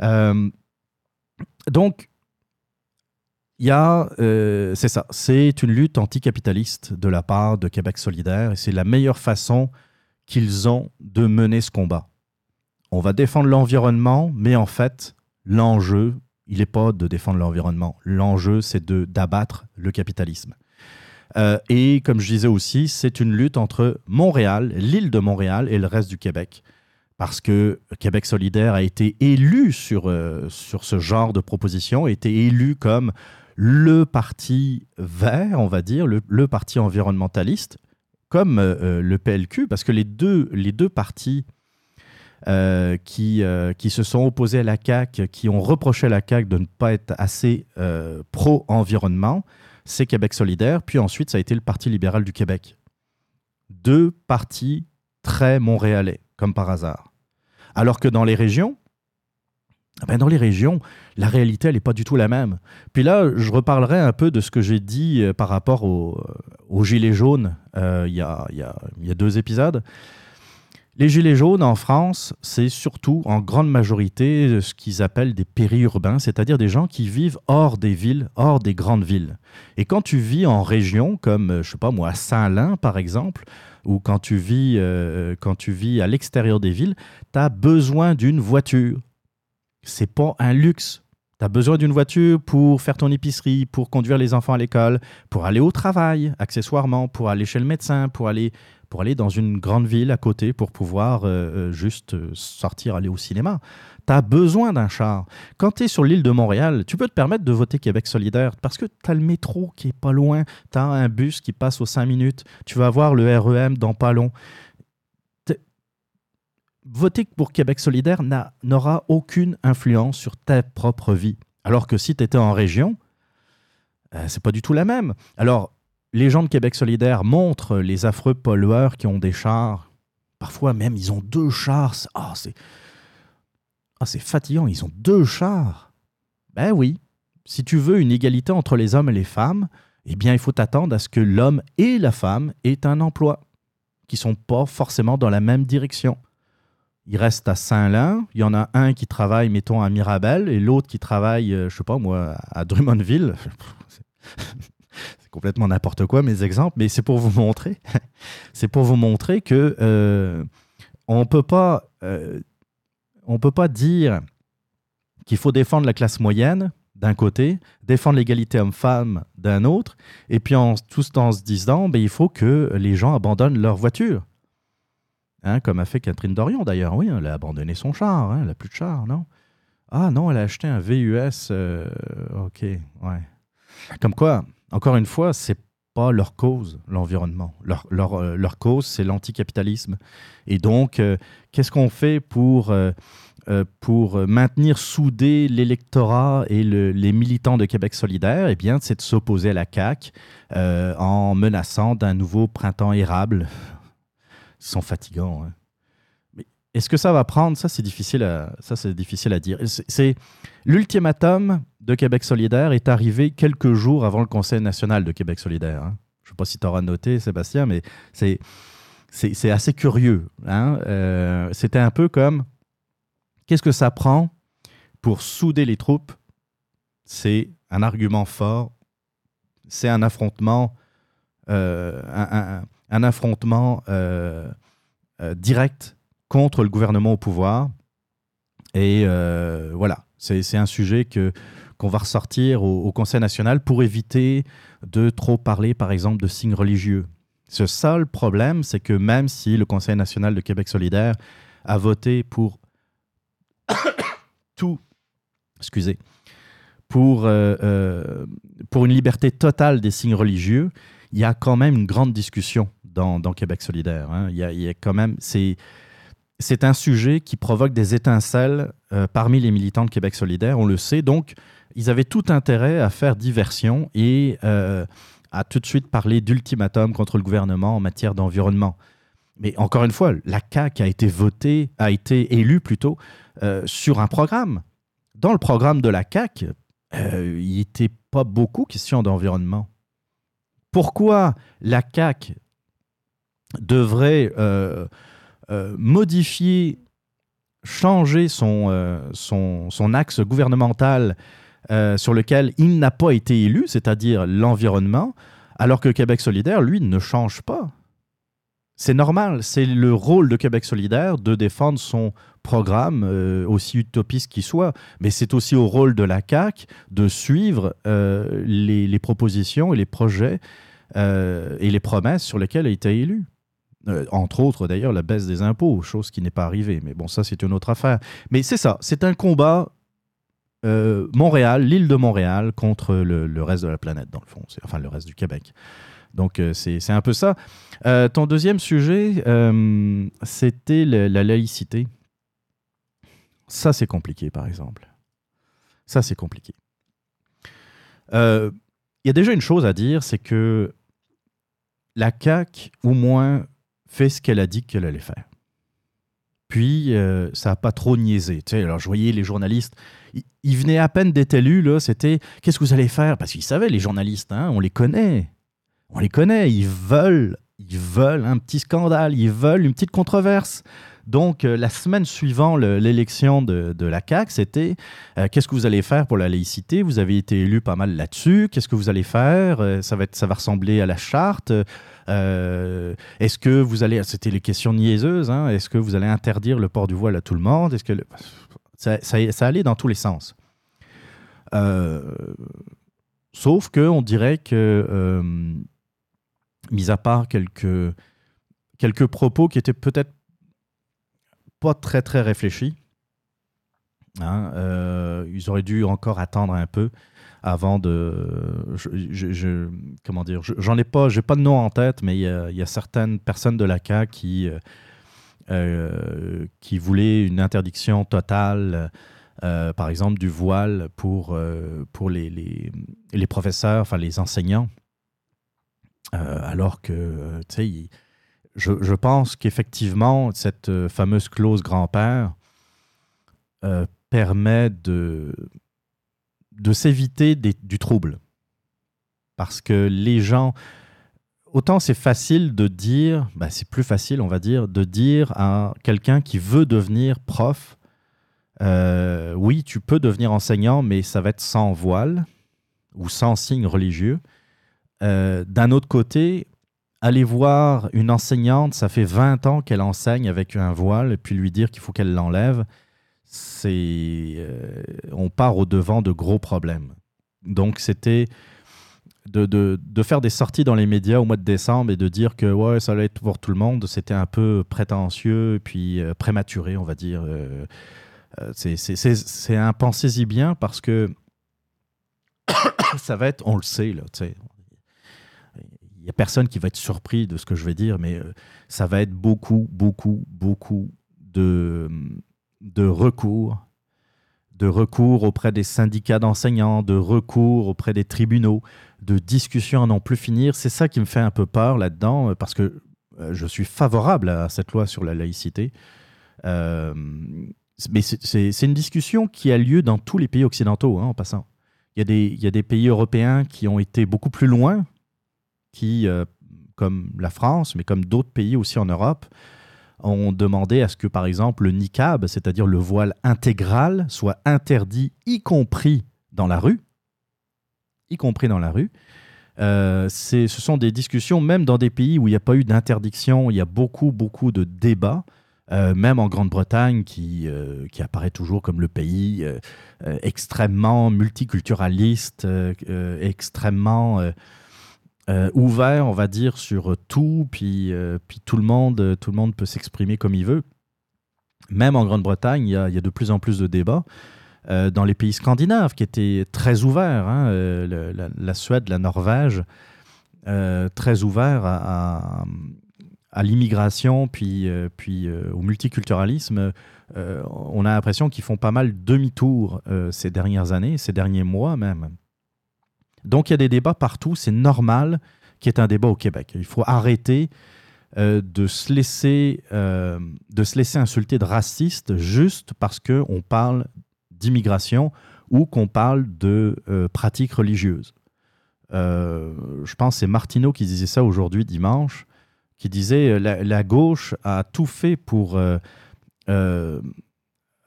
Euh, donc, il y a, euh, c'est ça, c'est une lutte anticapitaliste de la part de Québec solidaire et c'est la meilleure façon qu'ils ont de mener ce combat. On va défendre l'environnement, mais en fait, l'enjeu, il n'est pas de défendre l'environnement. L'enjeu, c'est d'abattre le capitalisme. Euh, et comme je disais aussi, c'est une lutte entre Montréal, l'île de Montréal et le reste du Québec. Parce que Québec solidaire a été élu sur, euh, sur ce genre de proposition, a été élu comme le parti vert, on va dire, le, parti environnementaliste, comme euh, le PLQ, parce que les deux, les deux partis qui, qui se sont opposés à la CAQ, qui ont reproché à la CAQ de ne pas être assez pro-environnement, c'est Québec solidaire, puis ensuite ça a été le Parti libéral du Québec. Deux partis très montréalais, comme par hasard. Alors que dans les régions, ben dans les régions, la réalité, elle n'est pas du tout la même. Puis là, je reparlerai un peu de ce que j'ai dit euh, par rapport aux au Gilets jaunes euh, il y, a, deux épisodes. Les gilets jaunes en France, c'est surtout en grande majorité ce qu'ils appellent des périurbains, c'est-à-dire des gens qui vivent hors des villes, hors des grandes villes. Et quand tu vis en région, comme je sais pas moi, Saint-Lin par exemple, ou quand tu vis, euh, quand tu vis à l'extérieur des villes, tu as besoin d'une voiture. C'est pas un luxe. Tu as besoin d'une voiture pour faire ton épicerie, pour conduire les enfants à l'école, pour aller au travail, accessoirement, pour aller chez le médecin, pour aller pour aller dans une grande ville à côté pour pouvoir euh, euh, juste euh, sortir, aller au cinéma. Tu as besoin d'un char. Quand tu es sur l'île de Montréal, tu peux te permettre de voter Québec solidaire parce que tu as le métro qui est pas loin, tu as un bus qui passe aux 5 minutes, tu vas avoir le REM dans pas long. Voter pour Québec solidaire n'aura aucune influence sur ta propre vie. Alors que si tu étais en région, c'est pas du tout la même. Alors, les gens de Québec solidaire montrent les affreux pollueurs qui ont des chars. Parfois même, ils ont deux chars. Ah, c'est ah, c'est fatigant, ils ont deux chars. Ben oui, si tu veux une égalité entre les hommes et les femmes, eh bien, il faut t'attendre à ce que l'homme et la femme aient un emploi, qui ne sont pas forcément dans la même direction. Il reste à Saint-Lin, il y en a un qui travaille, mettons, à Mirabel, et l'autre qui travaille, euh, je sais pas moi, à Drummondville. [LAUGHS] c'est complètement n'importe quoi mes exemples, mais c'est pour vous montrer, [LAUGHS] c'est pour vous montrer que euh, on peut pas, euh, on peut pas dire qu'il faut défendre la classe moyenne d'un côté, défendre l'égalité homme-femme d'un autre, et puis en, tout en se disant, ben, il faut que les gens abandonnent leur voiture. Hein, comme a fait Catherine Dorion d'ailleurs, oui, elle a abandonné son char, hein, elle n'a plus de char, non? Ah non, elle a acheté un VUS, euh, ok, ouais. Comme quoi, encore une fois, c'est pas leur cause, l'environnement. Leur, euh, cause, c'est l'anticapitalisme. Et donc, euh, qu'est-ce qu'on fait pour, euh, pour maintenir soudé l'électorat et les militants de Québec solidaire? Eh bien, c'est de s'opposer à la CAQ en menaçant d'un nouveau printemps érable. Ils sont fatigants. Hein. Est-ce que ça va prendre? Ça, c'est difficile à, c'est difficile à dire. C'est l'ultimatum de Québec solidaire est arrivé quelques jours avant le Conseil national de Québec solidaire. Hein. Je ne sais pas si tu auras noté, Sébastien, mais c'est, assez curieux. Hein. Euh, c'était un peu comme qu'est-ce que ça prend pour souder les troupes? C'est un argument fort, c'est un affrontement, euh, un, affrontement euh, direct contre le gouvernement au pouvoir. Et voilà, c'est un sujet que qu'on va ressortir au, Conseil national pour éviter de trop parler, par exemple, de signes religieux. Ce seul problème, c'est que même si le Conseil national de Québec solidaire a voté pour [COUGHS] tout, excusez, pour, pour une liberté totale des signes religieux, il y a quand même une grande discussion dans, dans Québec solidaire. Hein. Il, y a, il, y a, quand même... C'est, c'est un sujet qui provoque des étincelles parmi les militants de Québec solidaire, on le sait. Donc, ils avaient tout intérêt à faire diversion et à tout de suite parler d'ultimatum contre le gouvernement en matière d'environnement. Mais encore une fois, la CAQ a été votée, a été élue plutôt euh, sur un programme. Dans le programme de la CAQ, euh, il n'était pas beaucoup question d'environnement. Pourquoi la CAQ devrait euh, modifier, changer son, son, son axe gouvernemental sur lequel il n'a pas été élu, c'est-à-dire l'environnement, alors que Québec solidaire, lui, ne change pas. C'est normal, c'est le rôle de Québec solidaire de défendre son programme, euh, aussi utopiste qu'il soit, mais c'est aussi au rôle de la CAQ de suivre euh, les, propositions et les projets euh, et les promesses sur lesquelles elle a été élue. entre autres, d'ailleurs, la baisse des impôts, chose qui n'est pas arrivée. Mais bon, ça, c'est une autre affaire. Mais c'est ça, c'est un combat Montréal, l'île de Montréal, contre le, reste de la planète, dans le fond, enfin le reste du Québec. Donc, euh, c'est un peu ça. Euh, ton deuxième sujet, euh, c'était la laïcité. Ça, c'est compliqué, par exemple. Ça, c'est compliqué. Il y a déjà une chose à dire, c'est que la CAQ, au moins, fait ce qu'elle a dit qu'elle allait faire. Puis, ça n'a pas trop niaisé. Tu sais, alors, je voyais les journalistes, ils, venaient à peine d'être élus, là, c'était « Qu'est-ce que vous allez faire ?» Parce qu'ils savaient, les journalistes, hein, on les connaît on les connaît, ils veulent, ils veulent un petit scandale, ils veulent une petite controverse. Donc, euh, la semaine suivant l'élection de, la CAQ, c'était euh, qu'est-ce que vous allez faire pour la laïcité? Vous avez été élu pas mal là-dessus. Qu'est-ce que vous allez faire? Euh, ça, va ça va ressembler à la charte. Est-ce que vous allez. C'était les questions niaiseuses. Hein, Est-ce que vous allez interdire le port du voile à tout le monde? Est-ce que ça, allait dans tous les sens. sauf qu'on dirait que mis à part quelques, quelques propos qui étaient peut-être pas très très réfléchis. Hein, euh, ils auraient dû encore attendre un peu avant de. Je, comment dire J'en ai pas, j'ai pas de nom en tête, mais il y, a, certaines personnes de l'ACA qui, euh, euh, qui voulaient une interdiction totale, par exemple, du voile pour, pour les, les, les professeurs, enfin les enseignants. Euh, alors que, tu sais, je, pense qu'effectivement, cette euh, fameuse clause grand-père euh, permet de, de s'éviter du trouble. Parce que les gens, autant c'est facile de dire, bah c'est plus facile, on va dire, de dire à quelqu'un qui veut devenir prof, oui, tu peux devenir enseignant, mais ça va être sans voile ou sans signe religieux. Euh, d'un autre côté, aller voir une enseignante, ça fait 20 ans qu'elle enseigne avec un voile, et puis lui dire qu'il faut qu'elle l'enlève, euh, on part au devant de gros problèmes. Donc c'était de, faire des sorties dans les médias au mois de décembre et de dire que ouais, ça allait être pour tout le monde, c'était un peu prétentieux et puis euh, prématuré, on va dire. c'est un pensez-y bien parce que [COUGHS] ça va être, on le sait, là, n'y a personne qui va être surpris de ce que je vais dire, mais euh, ça va être beaucoup, beaucoup, beaucoup de, de recours, de recours auprès des syndicats d'enseignants, de recours auprès des tribunaux, de discussions à n'en plus finir. C'est ça qui me fait un peu peur là-dedans, euh, parce que euh, je suis favorable à cette loi sur la laïcité. mais c'est une discussion qui a lieu dans tous les pays occidentaux, hein, en passant. Il y, a des, pays européens qui ont été beaucoup plus loin qui, euh, comme la France, mais comme d'autres pays aussi en Europe, ont demandé à ce que, par exemple, le niqab, c'est-à-dire le voile intégral, soit interdit, y compris dans la rue. Y compris dans la rue. Euh, ce sont des discussions, même dans des pays où il n'y a pas eu d'interdiction, il y a beaucoup, beaucoup de débats. Euh, même en Grande-Bretagne, qui, qui apparaît toujours comme le pays extrêmement multiculturaliste, extrêmement euh, ouvert, on va dire, sur tout, puis, euh, puis tout, le monde, tout le monde peut s'exprimer comme il veut. Même en Grande-Bretagne, il y, a, de plus en plus de débats. dans les pays scandinaves qui étaient très ouverts, hein, la, Suède, la Norvège, très ouverts à, à, l'immigration, puis, puis au multiculturalisme. on a l'impression qu'ils font pas mal demi-tour ces dernières années, ces derniers mois même. Donc il y a des débats partout, c'est normal qu'il y ait un débat au Québec. Il faut arrêter euh, de, se laisser, euh, de se laisser insulter de raciste juste parce qu'on parle d'immigration ou qu'on parle de euh, pratiques religieuses. je pense que c'est Martineau qui disait ça aujourd'hui, dimanche, qui disait la, la gauche a tout fait pour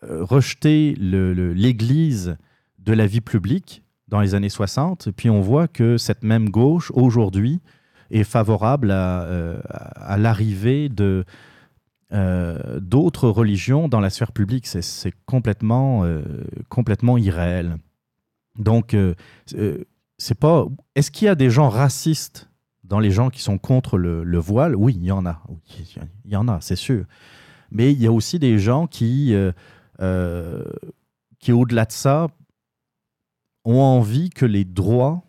rejeter l'Église de la vie publique dans les années 60. Et puis on voit que cette même gauche, aujourd'hui, est favorable à, euh, l'arrivée de, euh, d'autres religions dans la sphère publique. C'est, complètement, euh, complètement irréel. Donc, c'est pas. Est-ce qu'il y a des gens racistes dans les gens qui sont contre le, voile? Oui, il y en a. il y en a, c'est sûr. Mais il y a aussi des gens qui, qui au-delà de ça, ont envie que les droits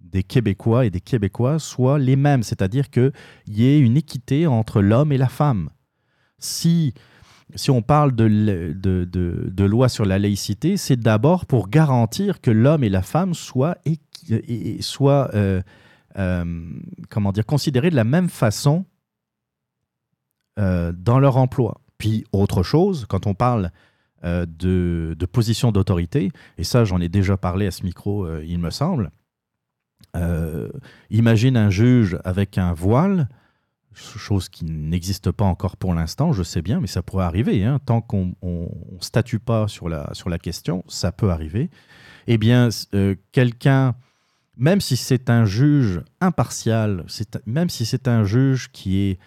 des Québécois et des Québécois soient les mêmes, c'est-à-dire qu'il y ait une équité entre l'homme et la femme. Si, si on parle de, de, loi sur la laïcité, c'est d'abord pour garantir que l'homme et la femme soient, soient euh, euh, comment dire, considérés de la même façon euh, dans leur emploi. Puis autre chose, quand on parle euh, de, position d'autorité, et ça j'en ai déjà parlé à ce micro, euh, il me semble. Euh, imagine un juge avec un voile, chose qui n'existe pas encore pour l'instant, je sais bien, mais ça pourrait arriver. Hein. tant qu'on ne statue pas sur la, sur la question, ça peut arriver. Eh bien, quelqu'un, même si c'est un juge impartial, même si c'est un juge qui est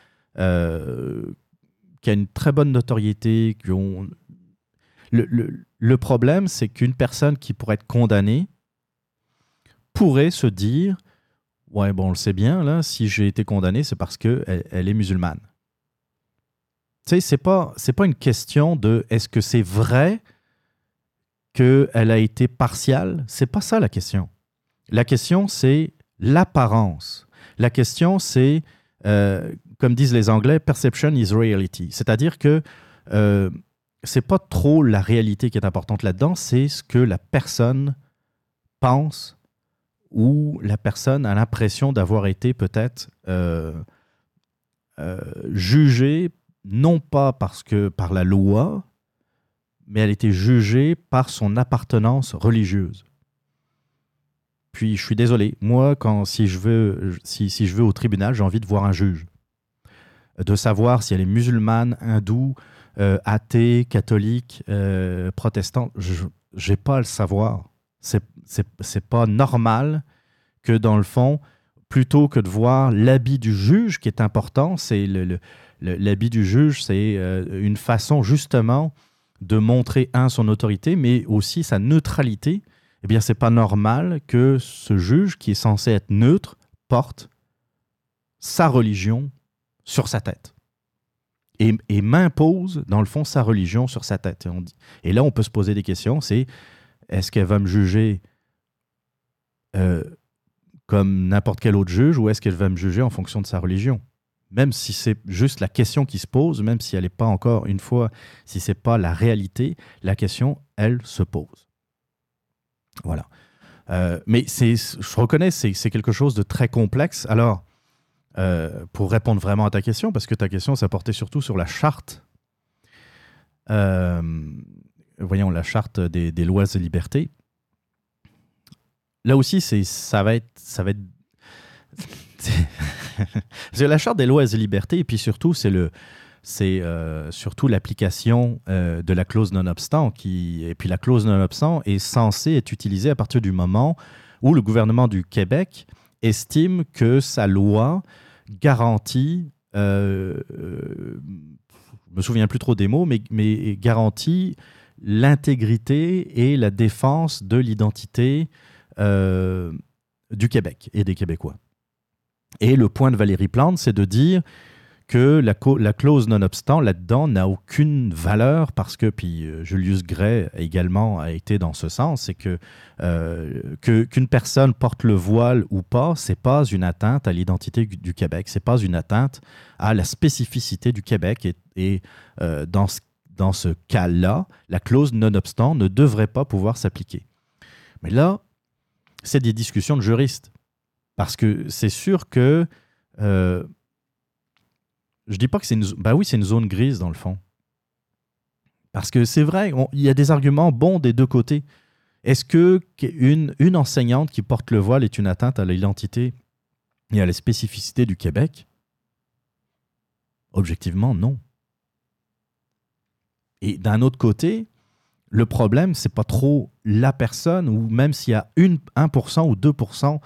qui a une très bonne notoriété, qui le, problème, c'est qu'une personne qui pourrait être condamnée pourrait se dire Ouais, bon, on le sait bien, là, si j'ai été condamné, c'est parce qu'elle elle est musulmane. Tu sais, c'est pas, c'est pas une question de est-ce que c'est vrai qu'elle a été partiale. C'est pas ça la question. La question, c'est l'apparence. La question, c'est, euh, comme disent les Anglais, perception is reality. C'est-à-dire que euh, c'est pas trop la réalité qui est importante là-dedans, c'est ce que la personne pense ou la personne a l'impression d'avoir été peut-être euh, euh, jugée, non pas parce que par la loi, mais elle était jugée par son appartenance religieuse. Puis je suis désolé, moi, quand si je veux, si, si je veux au tribunal, j'ai envie de voir un juge, de savoir si elle est musulmane, hindoue, athée, catholique, euh, protestant, je n'ai pas à le savoir. C'est n'est pas normal que dans le fond, plutôt que de voir l'habit du juge qui est important, c'est l'habit du juge, c'est euh, une façon justement de montrer un son autorité, mais aussi sa neutralité. Eh bien, c'est pas normal que ce juge qui est censé être neutre porte sa religion sur sa tête et, m'impose, dans le fond, sa religion sur sa tête. Et, là, on peut se poser des questions, c'est est-ce qu'elle va me juger euh, comme n'importe quel autre juge ou est-ce qu'elle va me juger en fonction de sa religion? Même si c'est juste la question qui se pose, même si elle n'est pas encore, une fois, si ce n'est pas la réalité, la question, elle se pose. Voilà. Euh, mais je reconnais, c'est quelque chose de très complexe. Alors, euh, pour répondre vraiment à ta question, parce que ta question, ça portait surtout sur la charte. Euh, voyons, la charte des, lois et libertés. Là aussi, ça va être. Ça va être [LAUGHS] la charte des lois et libertés, et puis surtout, c'est le, c'est euh, surtout l'application de la clause non-obstant. Qui, et puis la clause non-obstant est censée être utilisée à partir du moment où le gouvernement du Québec estime que sa loi garantit, euh, euh, je me souviens plus trop des mots, mais, mais garantit l'intégrité et la défense de l'identité euh, du Québec et des Québécois. Et le point de Valérie Plante, c'est de dire que la, la clause non-obstant là-dedans n'a aucune valeur parce que, puis euh, Julius Gray également a été dans ce sens, c'est que qu'une personne porte le voile ou pas, c'est pas une atteinte à l'identité du Québec, c'est pas une atteinte à la spécificité du Québec et, et dans ce dans ce cas-là, la clause non-obstant ne devrait pas pouvoir s'appliquer. Mais là, c'est des discussions de juristes. Parce que c'est sûr que. Euh, je dis pas que c'est une. Bah c'est une zone grise dans le fond. Parce que c'est vrai, il y a des arguments bons des deux côtés. Est-ce que une, enseignante qui porte le voile est une atteinte à l'identité et à la spécificité du Québec? Objectivement, non. Et d'un autre côté, le problème, c'est pas trop la personne, ou même s'il y a une, 1% ou 2%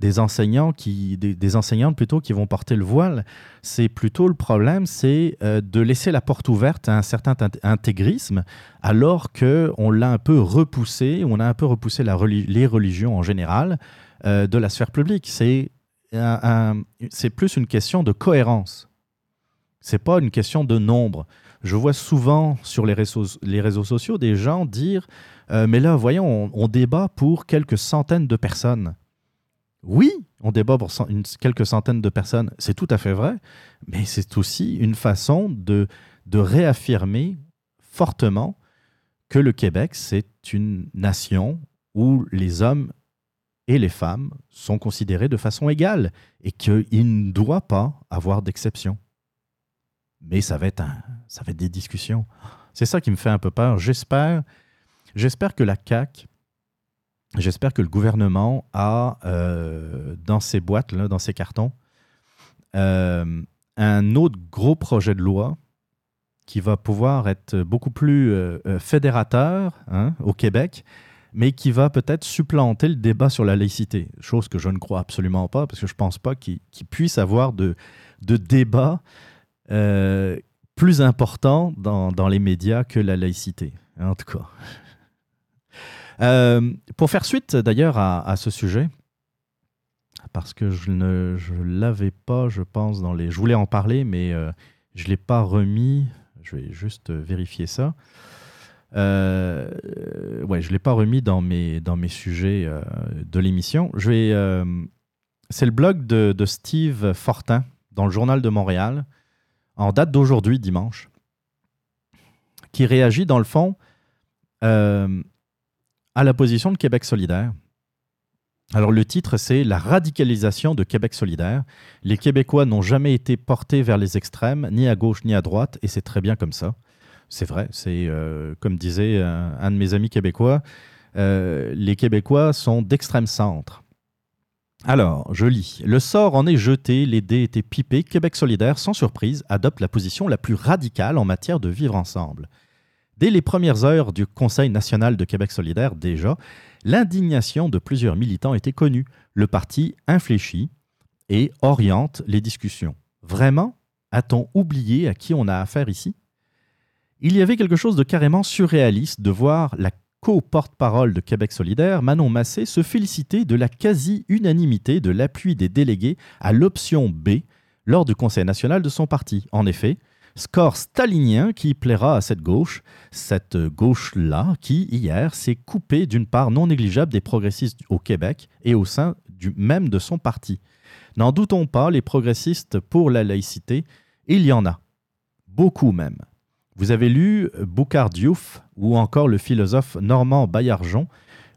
des enseignants qui, des, enseignantes plutôt qui vont porter le voile, c'est plutôt le problème, c'est euh, de laisser la porte ouverte à un certain intégrisme, alors que on l'a un peu repoussé, on a un peu repoussé la les religions en général euh, de la sphère publique. C'est c'est plus une question de cohérence. C'est pas une question de nombre. Je vois souvent sur les réseaux, les réseaux sociaux des gens dire euh, Mais là, voyons, on, débat pour quelques centaines de personnes. Oui, on débat pour quelques centaines de personnes, c'est tout à fait vrai, mais c'est aussi une façon de, réaffirmer fortement que le Québec, c'est une nation où les hommes et les femmes sont considérés de façon égale et qu'il ne doit pas avoir d'exception mais ça va être, ça va être des discussions. C'est ça qui me fait un peu peur. J'espère, j'espère que la CAC, j'espère que le gouvernement a euh, dans ses boîtes, là, dans ses cartons, euh, un autre gros projet de loi qui va pouvoir être beaucoup plus euh, fédérateur hein, au Québec, mais qui va peut-être supplanter le débat sur la laïcité, chose que je ne crois absolument pas, parce que je ne pense pas qu'il puisse avoir de, débat plus important dans, les médias que la laïcité, en tout cas. Euh, pour faire suite d'ailleurs à, ce sujet, parce que je ne l'avais pas, je pense, dans les... Je voulais en parler, mais euh, je ne l'ai pas remis. Je vais juste vérifier ça. Euh, ouais, je ne l'ai pas remis dans mes, dans mes sujets de l'émission. C'est le blog de, Steve Fortin dans le Journal de Montréal en date d'aujourd'hui, dimanche, qui réagit dans le fond euh, à la position de Québec solidaire. Alors le titre, c'est La radicalisation de Québec solidaire. Les Québécois n'ont jamais été portés vers les extrêmes, ni à gauche ni à droite, et c'est très bien comme ça. C'est vrai, c'est euh, comme disait un, de mes amis québécois, euh, les Québécois sont d'extrême centre. Alors, je lis. Le sort en est jeté, les dés étaient pipés. Québec solidaire, sans surprise, adopte la position la plus radicale en matière de vivre ensemble. Dès les premières heures du Conseil national de Québec solidaire, déjà, l'indignation de plusieurs militants était connue. Le parti infléchit et oriente les discussions. Vraiment A-t-on oublié à qui on a affaire ici? Il y avait quelque chose de carrément surréaliste de voir la co-porte-parole de Québec solidaire, Manon Massé se félicitait de la quasi-unanimité de l'appui des délégués à l'option B lors du Conseil national de son parti. En effet, score stalinien qui plaira à cette gauche, cette gauche-là qui, hier, s'est coupée d'une part non négligeable des progressistes au Québec et au sein du, même de son parti. N'en doutons pas, les progressistes pour la laïcité, il y en a. Beaucoup même. Vous avez lu Boucard Diouf ou encore le philosophe Normand Baillargeon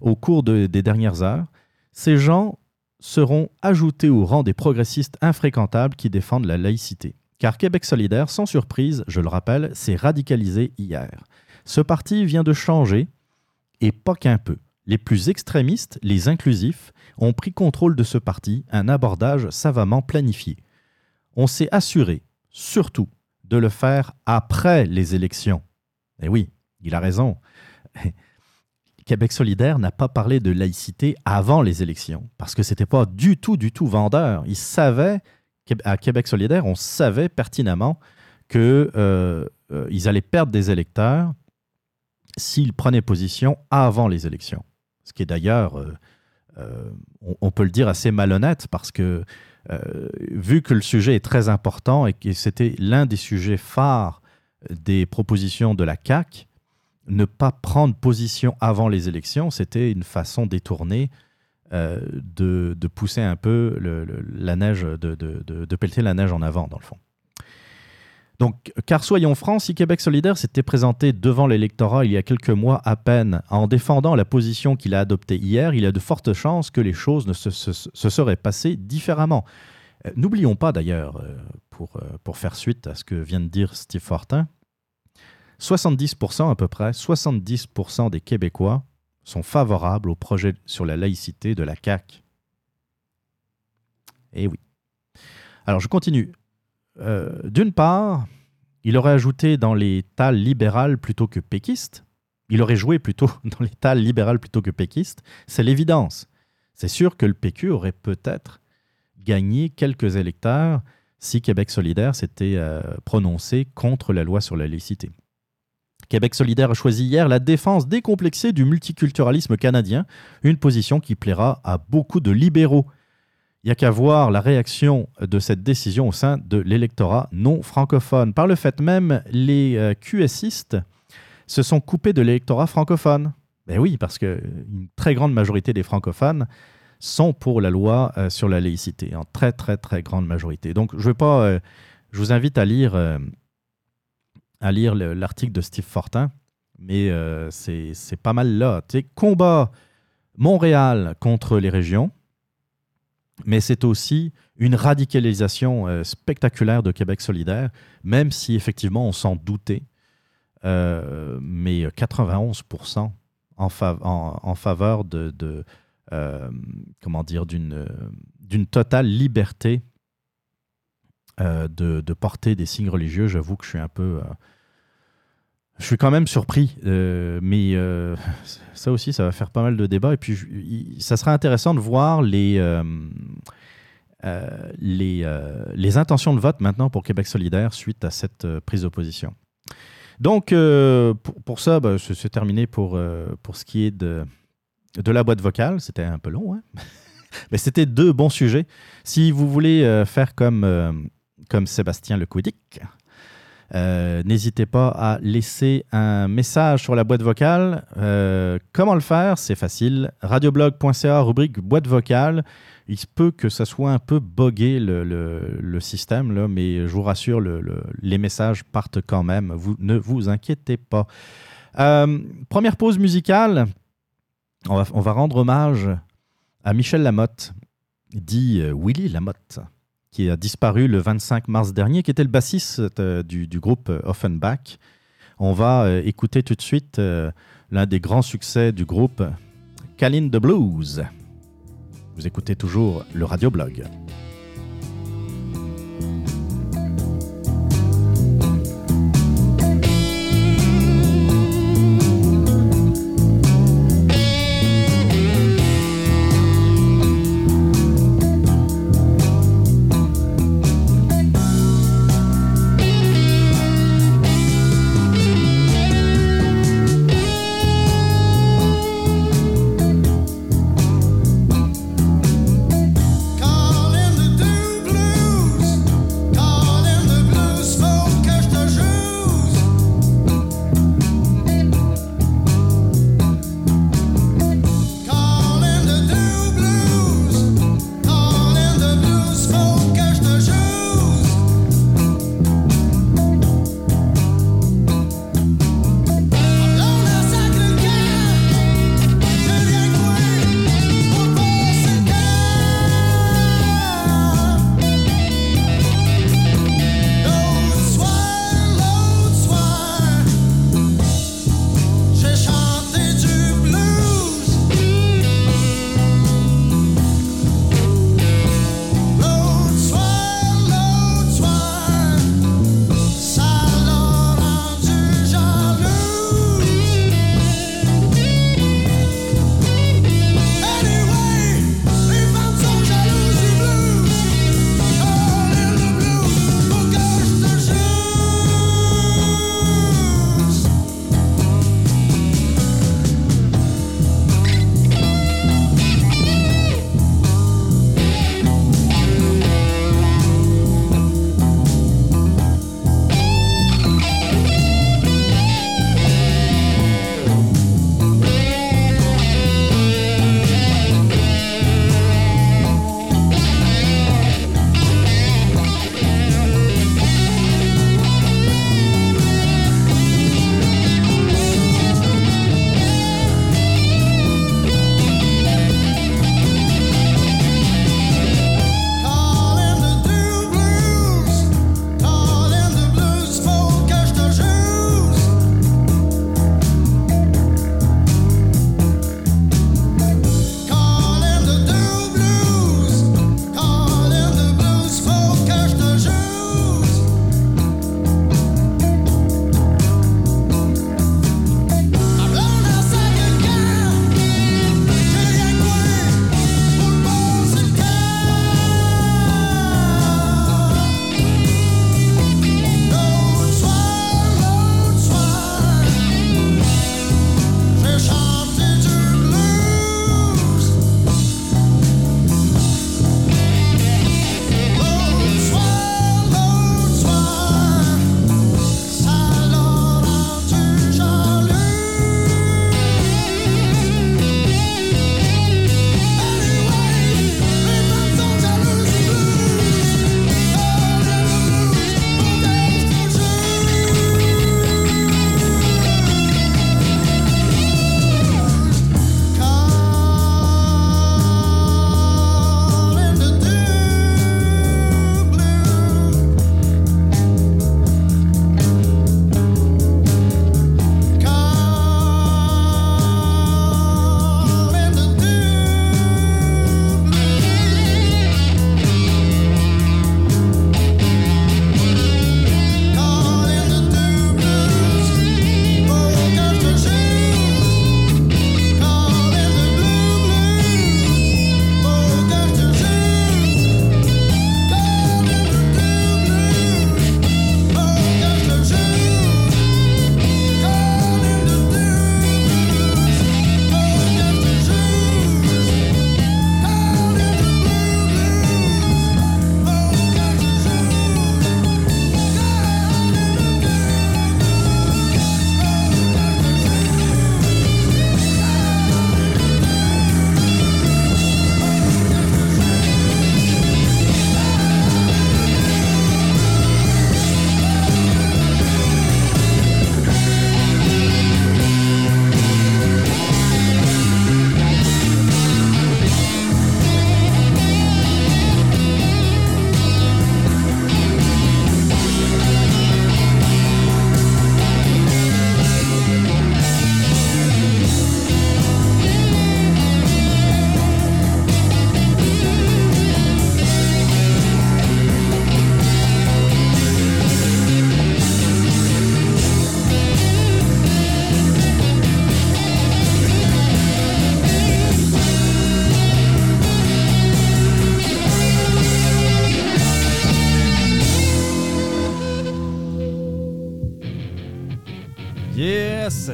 au cours des dernières heures. Ces gens seront ajoutés au rang des progressistes infréquentables qui défendent la laïcité. Car Québec solidaire, sans surprise, je le rappelle, s'est radicalisé hier. Ce parti vient de changer, et pas qu'un peu. Les plus extrémistes, les inclusifs, ont pris contrôle de ce parti, un abordage savamment planifié. On s'est assuré, surtout, de le faire après les élections. Eh oui, il a raison. [LAUGHS] Québec solidaire n'a pas parlé de laïcité avant les élections, parce que ce n'était pas du tout, du tout vendeur. Ils savaient, à Québec solidaire, on savait pertinemment qu'ils euh, euh, allaient perdre des électeurs s'ils prenaient position avant les élections. Ce qui est d'ailleurs on, peut le dire, assez malhonnête parce que vu que le sujet est très important et que c'était l'un des sujets phares des propositions de la CAC, ne pas prendre position avant les élections, c'était une façon détournée euh, de, pousser un peu la neige, de, de, pelleter la neige en avant, dans le fond. Donc, car soyons francs, si Québec solidaire s'était présenté devant l'électorat il y a quelques mois à peine en défendant la position qu'il a adoptée hier, il y a de fortes chances que les choses ne se, seraient passées différemment. Euh, n'oublions pas d'ailleurs, euh, pour, pour faire suite à ce que vient de dire Steve Fortin, 70% à peu près, 70% des Québécois sont favorables au projet sur la laïcité de la CAQ. Eh oui. Alors je continue. Euh, d'une part, il aurait ajouté dans les tales libérales plutôt que péquistes. Il aurait joué plutôt [LAUGHS] dans les tales libérales plutôt que péquistes. C'est l'évidence. C'est sûr que le PQ aurait peut-être gagné quelques électeurs si Québec solidaire s'était euh, prononcé contre la loi sur la laïcité. Québec solidaire a choisi hier la défense décomplexée du multiculturalisme canadien, une position qui plaira à beaucoup de libéraux. Il n'y a qu'à voir la réaction de cette décision au sein de l'électorat non francophone. Par le fait même, les euh, QSistes se sont coupés de l'électorat francophone. Ben oui, parce qu'une très grande majorité des francophones sont pour la loi euh, sur la laïcité, en très très très grande majorité. Donc je veux pas, euh, je vous invite à lire à lire l'article de Steve Fortin, mais euh, c'est pas mal là. Tu combat Montréal contre les régions, mais c'est aussi une radicalisation euh, spectaculaire de Québec solidaire, même si effectivement on s'en doutait, euh, mais 91% en, en, faveur de, comment dire d'une totale liberté de, porter des signes religieux. J'avoue que je suis un peu je suis quand même surpris, euh, mais euh, ça aussi, ça va faire pas mal de débats. Et puis, ça sera intéressant de voir les, euh, les, intentions de vote maintenant pour Québec solidaire suite à cette prise d'opposition. Donc, pour, pour, ça, bah, c'est terminé pour, pour ce qui est de, de la boîte vocale. C'était un peu long, hein [LAUGHS] mais c'était deux bons sujets. Si vous voulez faire comme, comme Sébastien Lecoudic, euh, n'hésitez pas à laisser un message sur la boîte vocale. Euh, comment le faire? C'est facile. Radioblog.ca, rubrique boîte vocale. Il se peut que ça soit un peu bogué le, système, là, mais je vous rassure, les messages partent quand même. Vous ne vous inquiétez pas. Euh, première pause musicale. On va, on va, rendre hommage à Michel Lamotte, dit Willy Lamotte qui a disparu le 25 mars dernier, qui était le bassiste euh, du, groupe euh, Offenbach. On va euh, écouter tout de suite l'un des grands succès du groupe, Kalin the Blues. Vous écoutez toujours le radioblog. Yes!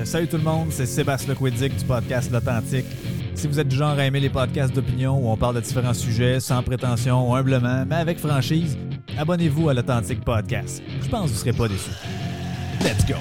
Salut tout le monde, c'est Sébastien Lequidic du podcast L'Authentique. Si vous êtes du genre à aimer les podcasts d'opinion où on parle de différents sujets sans prétention, humblement, mais avec franchise, abonnez-vous à l'Authentique Podcast. Je pense que vous ne serez pas déçus. Let's go!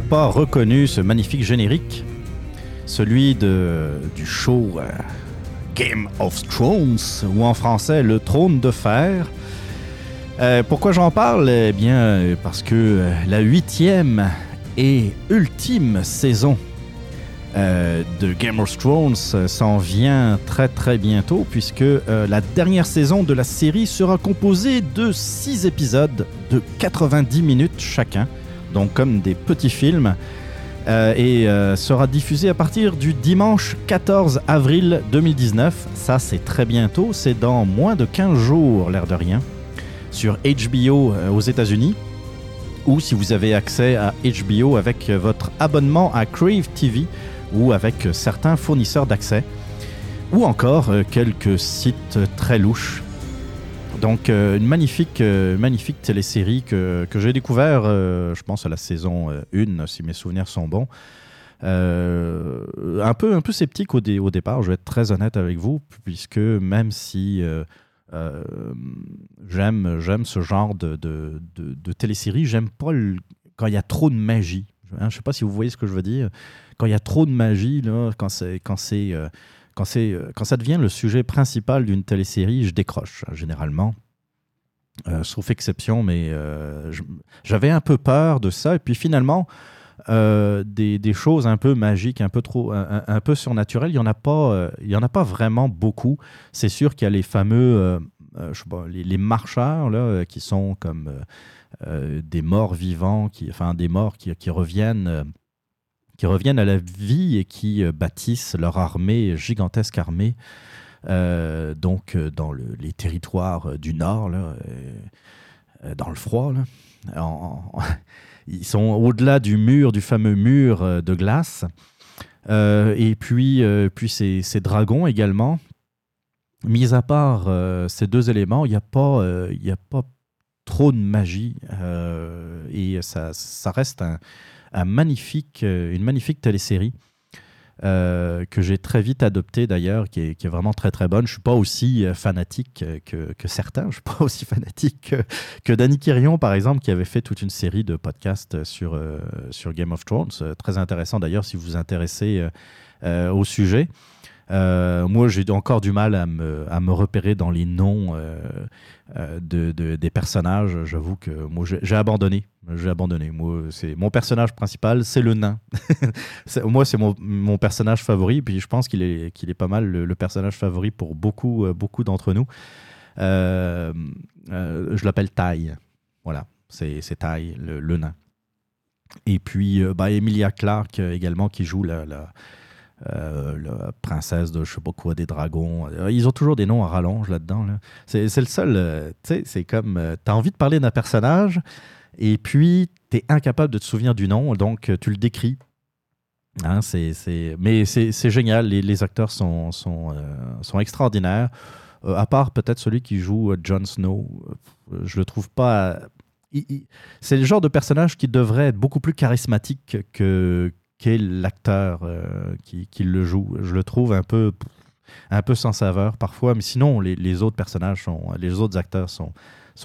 Pas reconnu ce magnifique générique Celui de, du show euh, Game of Thrones, ou en français Le Trône de Fer. Euh, pourquoi j'en parle? Eh bien, parce que euh, la huitième et ultime saison de Game of Thrones s'en vient très très bientôt, puisque la dernière saison de la série sera composée de six épisodes de 90 minutes chacun donc comme des petits films, euh, et euh, sera diffusé à partir du dimanche 14 avril 2019. Ça, c'est très bientôt, c'est dans moins de 15 jours, l'air de rien, sur HBO euh, aux États-Unis, ou si vous avez accès à HBO avec votre abonnement à Crave TV ou avec certains fournisseurs d'accès, ou encore quelques sites très louches donc, euh, une magnifique, euh, magnifique télésérie que, que j'ai découvert, euh, je pense, à la saison 1, si mes souvenirs sont bons. Euh, un, peu, un peu sceptique au, au départ, je vais être très honnête avec vous, puisque même si euh, euh, j'aime, j'aime ce genre de, de, de, de télésérie, j'aime pas quand il y a trop de magie. Hein, je sais pas si vous voyez ce que je veux dire. Quand il y a trop de magie, là, quand c'est, quand euh, quand, ça devient le sujet principal d'une télésérie, je décroche hein, généralement. Euh, sauf exception, mais euh, j'avais un peu peur de ça. Et puis finalement, des, choses un peu magiques, un peu trop, un, peu surnaturelles, il y en a pas, il y en a pas vraiment beaucoup. C'est sûr qu'il y a les fameux, je sais pas, les, marcheurs là, qui sont comme des morts vivants, qui, enfin des morts qui reviennent. Qui reviennent à la vie et qui euh, bâtissent leur armée, gigantesque armée, euh, donc euh, dans le- les territoires du Nord, là, dans le froid. [LAUGHS] ils sont au-delà du mur, du fameux mur de glace. Et puis, puis ces, dragons également. Mis à part ces deux éléments, il n'y a, pas, a pas trop de magie. et ça, ça reste un, magnifique, euh, une magnifique télésérie euh, que j'ai très vite adoptée d'ailleurs, qui qui est vraiment très très bonne. Je suis pas aussi euh, fanatique que, que certains. Je suis pas [LAUGHS] aussi fanatique que, que Danny Quirion, par exemple, qui avait fait toute une série de podcasts sur, sur Game of Thrones. Très intéressant d'ailleurs si vous vous intéressez au sujet. Euh, moi, j'ai encore du mal à me, repérer dans les noms euh, euh, de, de- des personnages. J'avoue que moi, j'ai abandonné. J'ai abandonné. Moi, c'est mon personnage principal, c'est le nain. [LAUGHS] Moi, c'est mon, personnage favori. Puis je pense qu'il est, pas mal le, personnage favori pour beaucoup, d'entre nous. Je l'appelle Taille. Voilà, c'est Taille, le, nain. Et puis, bah, Emilia Clarke également, qui joue la, euh, la princesse de je sais pas quoi, des dragons. Euh, Ils ont toujours des noms à rallonge là-dedans. Là. C'est le seul. euh, tu sais, c'est comme. euh, envie de parler d'un personnage, et puis t'es incapable de te souvenir du nom, donc tu le décris. Hein, c'est, Mais c'est génial. Les, les acteurs sont, sont, sont extraordinaires. À part peut-être celui qui joue Jon Snow. Je le trouve pas. C'est le genre de personnage qui devrait être beaucoup plus charismatique que qu'est l'acteur euh, qui, le joue. Je le trouve un peu, un peu sans saveur parfois, mais sinon les, autres personnages les autres acteurs sont,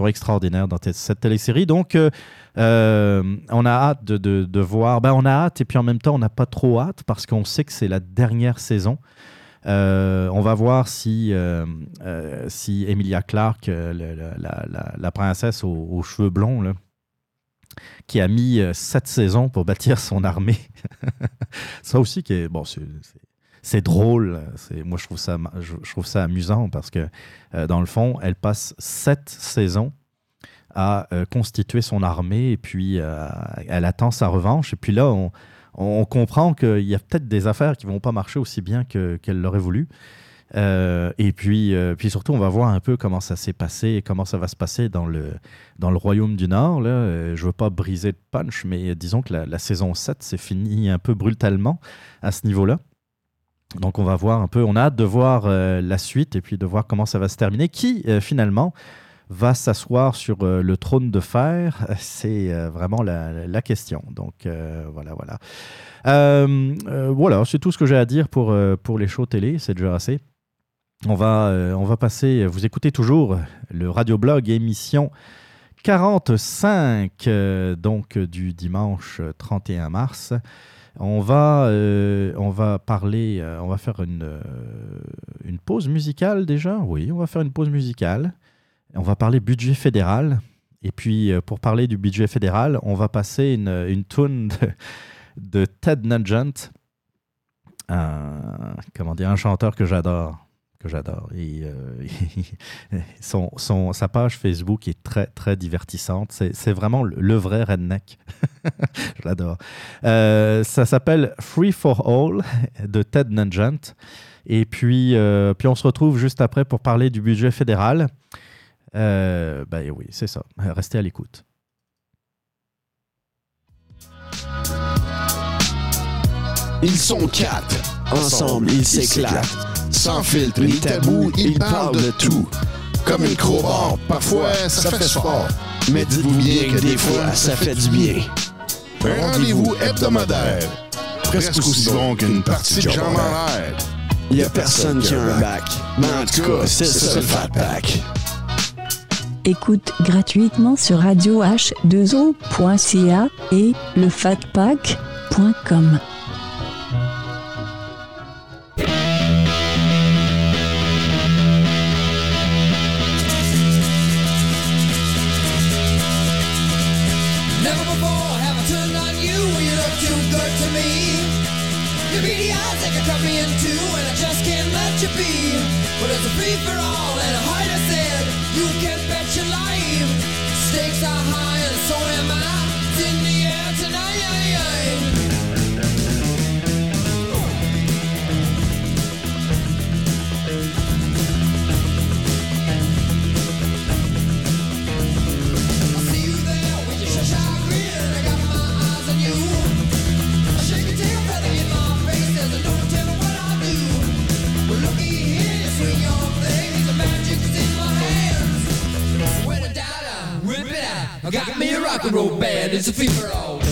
extraordinaires dans cette télésérie. Donc, euh, euh, on a hâte de, voir. Ben, on a hâte et puis en même temps, on n'a pas trop hâte parce qu'on sait que c'est la dernière saison. On va voir si, si Emilia Clarke, la, princesse aux, cheveux blonds, qui a mis sept saisons pour bâtir son armée. [LAUGHS] ça aussi, qui est, bon, c'est drôle. Moi, je trouve, ça, je, trouve ça amusant parce que, dans le fond, elle passe sept saisons à euh, constituer son armée et puis euh, elle attend sa revanche. Et puis là, on, on comprend qu'il y a peut-être des affaires qui vont pas marcher aussi bien qu'elle l'aurait voulu. Euh, et puis, puis surtout, on va voir un peu comment ça s'est passé et comment ça va se passer dans le, dans le Royaume du Nord. Là. je veux pas briser le punch, mais disons que la, saison 7 s'est finie un peu brutalement à ce niveau-là. Donc on va voir un peu, on a hâte de voir la suite et puis de voir comment ça va se terminer, qui finalement va s'asseoir sur euh, le trône de fer? [LAUGHS] C'est euh, vraiment la, question. Donc euh, voilà, voilà. voilà, c'est tout ce que j'ai à dire pour, pour les shows télé. C'est déjà assez. On va, on va passer, vous écoutez toujours le radioblog émission 45, donc du dimanche 31 mars. On va, on va parler, on va faire une, une pause musicale déjà. Oui, on va faire une pause musicale. On va parler budget fédéral. Et puis, euh, pour parler du budget fédéral, on va passer une, une tune de, Ted Nugent, comment dire, un chanteur que j'adore. Que j'adore. Euh, [LAUGHS] son, son, sa page Facebook est très, très divertissante. C'est vraiment le, vrai redneck. [LAUGHS] Je l'adore. Euh, ça s'appelle Free for All de Ted Nugent. Et puis, puis, on se retrouve juste après pour parler du budget fédéral. Euh, ben oui, c'est ça. Restez à l'écoute. Ils sont quatre. Ensemble, ils s'éclatent. Sans filtre ni tabou, ils parlent de tout. Comme une crowbar, parfois ça fait sport. Mais dites-vous bien que des fois, ça fait du bien. Un rendez-vous hebdomadaire. Presque aussi long qu'une partie de jambes en l'air. Y a personne qui a un bac. Mais en tout cas, c'est ça le fat pack. Écoute gratuitement sur radio h2o.ca et lefatpack.com. be. But it's a free for all Got me a rock and roll band, it's a fever.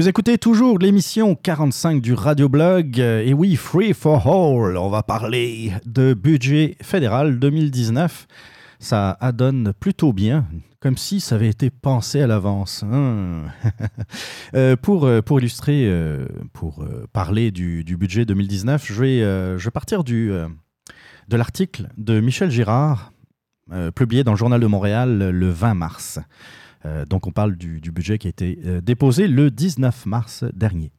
Vous écoutez toujours l'émission 45 du Radioblog. Euh, Et oui, Free for All. On va parler de budget fédéral 2019. Ça adonne plutôt bien, comme si ça avait été pensé à l'avance. hein. [LAUGHS] Euh, pour, euh, pour illustrer, pour parler du, budget 2019, je vais, je vais partir du, de l'article de Michel Girard, publié dans le Journal de Montréal le 20 mars. Euh, donc on parle du, budget qui a été euh, déposé le 19 mars dernier.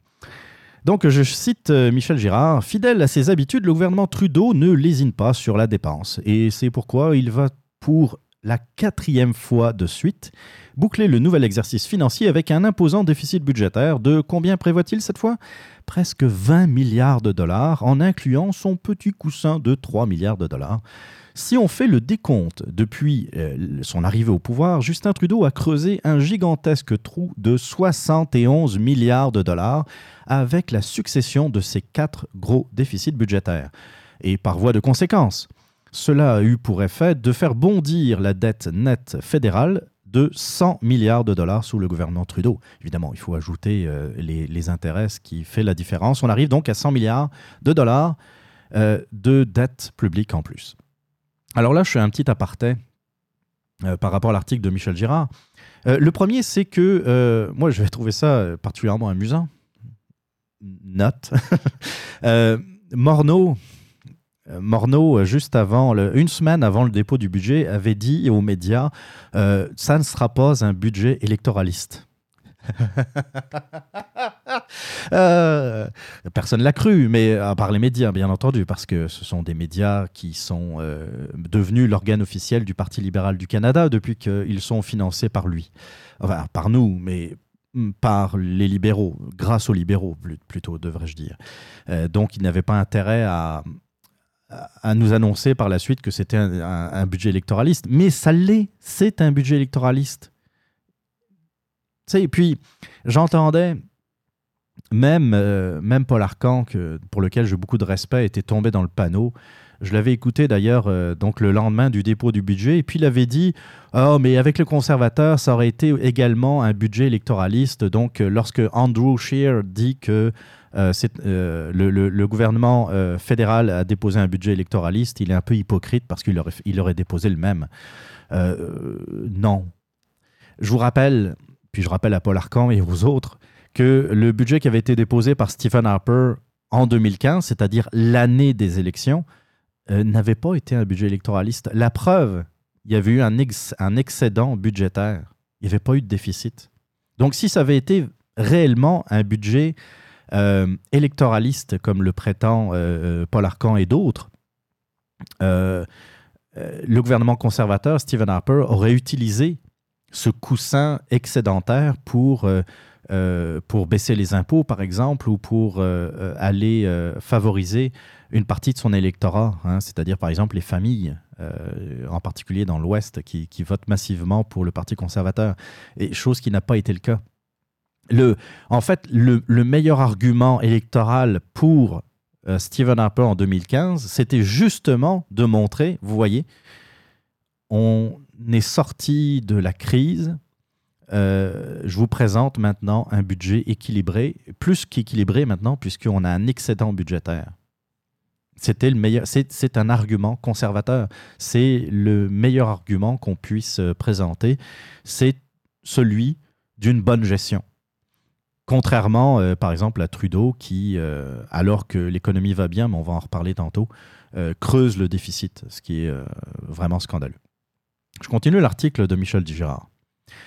Donc je cite euh, Michel Girard, fidèle à ses habitudes, le gouvernement Trudeau ne lésine pas sur la dépense. Et c'est pourquoi il va pour la quatrième fois de suite boucler le nouvel exercice financier avec un imposant déficit budgétaire de combien prévoit-il cette fois? Presque 20 milliards de dollars en incluant son petit coussin de 3 milliards de dollars. Si on fait le décompte depuis euh, son arrivée au pouvoir, Justin Trudeau a creusé un gigantesque trou de 71 milliards de dollars avec la succession de ces quatre gros déficits budgétaires. Et par voie de conséquence, cela a eu pour effet de faire bondir la dette nette fédérale de 100 milliards de dollars sous le gouvernement Trudeau. Évidemment, il faut ajouter euh, les, intérêts, qui fait la différence. On arrive donc à 100 milliards de dollars euh, de dette publique en plus. Alors là, je fais un petit aparté euh, par rapport à l'article de Michel Girard. Euh, le premier, c'est que euh, moi, je vais trouver ça particulièrement amusant. Note. [LAUGHS] Morneau, Morneau, juste avant, une semaine avant le dépôt du budget, avait dit aux médias ça ne sera pas un budget électoraliste. Euh, personne ne l'a cru, mais à part les médias, bien entendu, parce que ce sont des médias qui sont euh, devenus l'organe officiel du Parti libéral du Canada depuis qu'ils sont financés par lui. Enfin, par nous, mais mm, par les libéraux, grâce aux libéraux, plutôt, devrais-je dire. Euh, donc, ils n'avaient pas intérêt à, nous annoncer par la suite que c'était un- un budget électoraliste. Mais ça l'est, c'est un budget électoraliste. Et puis, j'entendais même, euh, même Paul Arcan, que- pour lequel j'ai beaucoup de respect, était tombé dans le panneau. Je l'avais écouté d'ailleurs euh, donc le lendemain du dépôt du budget, et puis il avait dit Oh, mais avec le conservateur, ça aurait été également un budget électoraliste. Donc, euh, lorsque Andrew Scheer dit que le, gouvernement fédéral a déposé un budget électoraliste, il est un peu hypocrite parce qu'il aurait, il aurait déposé le même. Non. Je vous rappelle, puis je rappelle à Paul Arcan et aux autres, que le budget qui avait été déposé par Stephen Harper en 2015, c'est-à-dire l'année des élections, euh, n'avait pas été un budget électoraliste. La preuve, il y avait eu un, ex- un excédent budgétaire. Il n'y avait pas eu de déficit. Donc si ça avait été réellement un budget euh, électoraliste, comme le prétend euh, Paul Arcan et d'autres, le gouvernement conservateur, Stephen Harper, aurait utilisé ce coussin excédentaire pour, euh, euh, pour baisser les impôts, par exemple, ou pour euh, aller favoriser une partie de son électorat, hein, c'est-à-dire, par exemple, les familles, en particulier dans l'Ouest, qui, qui votent massivement pour le Parti conservateur, et chose qui n'a pas été le cas. Le, en fait, le, le meilleur argument électoral pour Stephen Harper en 2015, c'était justement de montrer, vous voyez, on est sorti de la crise. Euh, je vous présente maintenant un budget équilibré, plus qu'équilibré maintenant, puisqu'on a un excédent budgétaire. C'était le. C'est, un argument conservateur. C'est le meilleur argument qu'on puisse euh, présenter. C'est celui d'une bonne gestion. Contrairement, euh, par exemple, à Trudeau, qui, alors que l'économie va bien, mais on va en reparler tantôt, creuse le déficit, ce qui est vraiment scandaleux. Je continue l'article de Michel Digérard.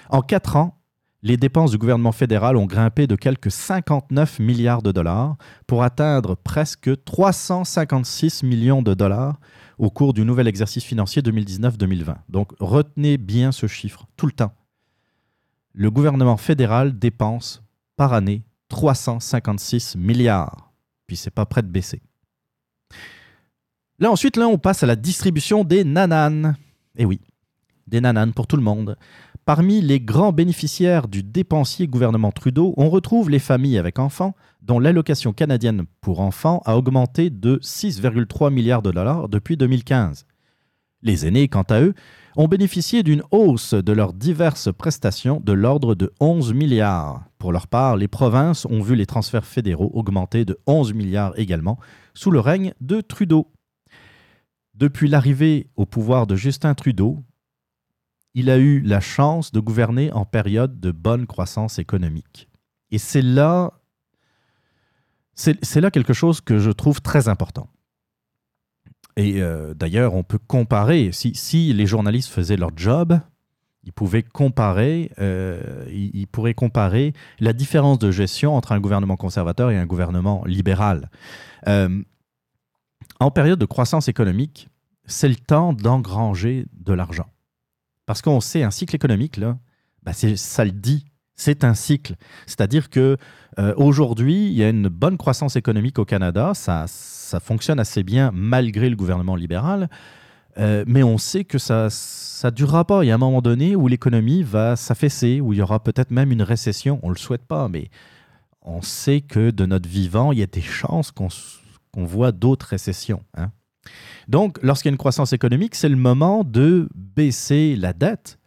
En quatre ans, les dépenses du gouvernement fédéral ont grimpé de quelques 59 milliards de dollars pour atteindre presque 356 millions de dollars au cours du nouvel exercice financier 2019-2020. Donc retenez bien ce chiffre tout le temps. Le gouvernement fédéral dépense par année 356 milliards. Puis c'est pas prêt de baisser. Là ensuite, là, on passe à la distribution des nananes. Eh oui, des nananes pour tout le monde. Parmi les grands bénéficiaires du dépensier gouvernement Trudeau, on retrouve les familles avec enfants, dont l'allocation canadienne pour enfants a augmenté de 6,3 milliards de dollars depuis 2015. Les aînés, quant à eux, ont bénéficié d'une hausse de leurs diverses prestations de l'ordre de 11 milliards. Pour leur part, les provinces ont vu les transferts fédéraux augmenter de 11 milliards également sous le règne de Trudeau. Depuis l'arrivée au pouvoir de Justin Trudeau, il a eu la chance de gouverner en période de bonne croissance économique. Et c'est là, c'est là quelque chose que je trouve très important. Et euh, d'ailleurs, on peut comparer, si, si les journalistes faisaient leur job, ils pouvaient comparer, euh, ils, ils pourraient comparer la différence de gestion entre un gouvernement conservateur et un gouvernement libéral. Euh, en période de croissance économique, c'est le temps d'engranger de l'argent. Parce qu'on sait, un cycle économique, là, bah, ça le dit, c'est un cycle. C'est-à-dire que euh, aujourd'hui, il y a une bonne croissance économique au Canada, ça, ça fonctionne assez bien malgré le gouvernement libéral, euh, mais on sait que ça ne durera pas. Il y a un moment donné où l'économie va s'affaisser, où il y aura peut-être même une récession. On ne le souhaite pas, mais on sait que de notre vivant, il y a des chances qu'on qu'on voit d'autres récessions. hein. Donc, lorsqu'il y a une croissance économique, c'est le moment de baisser la dette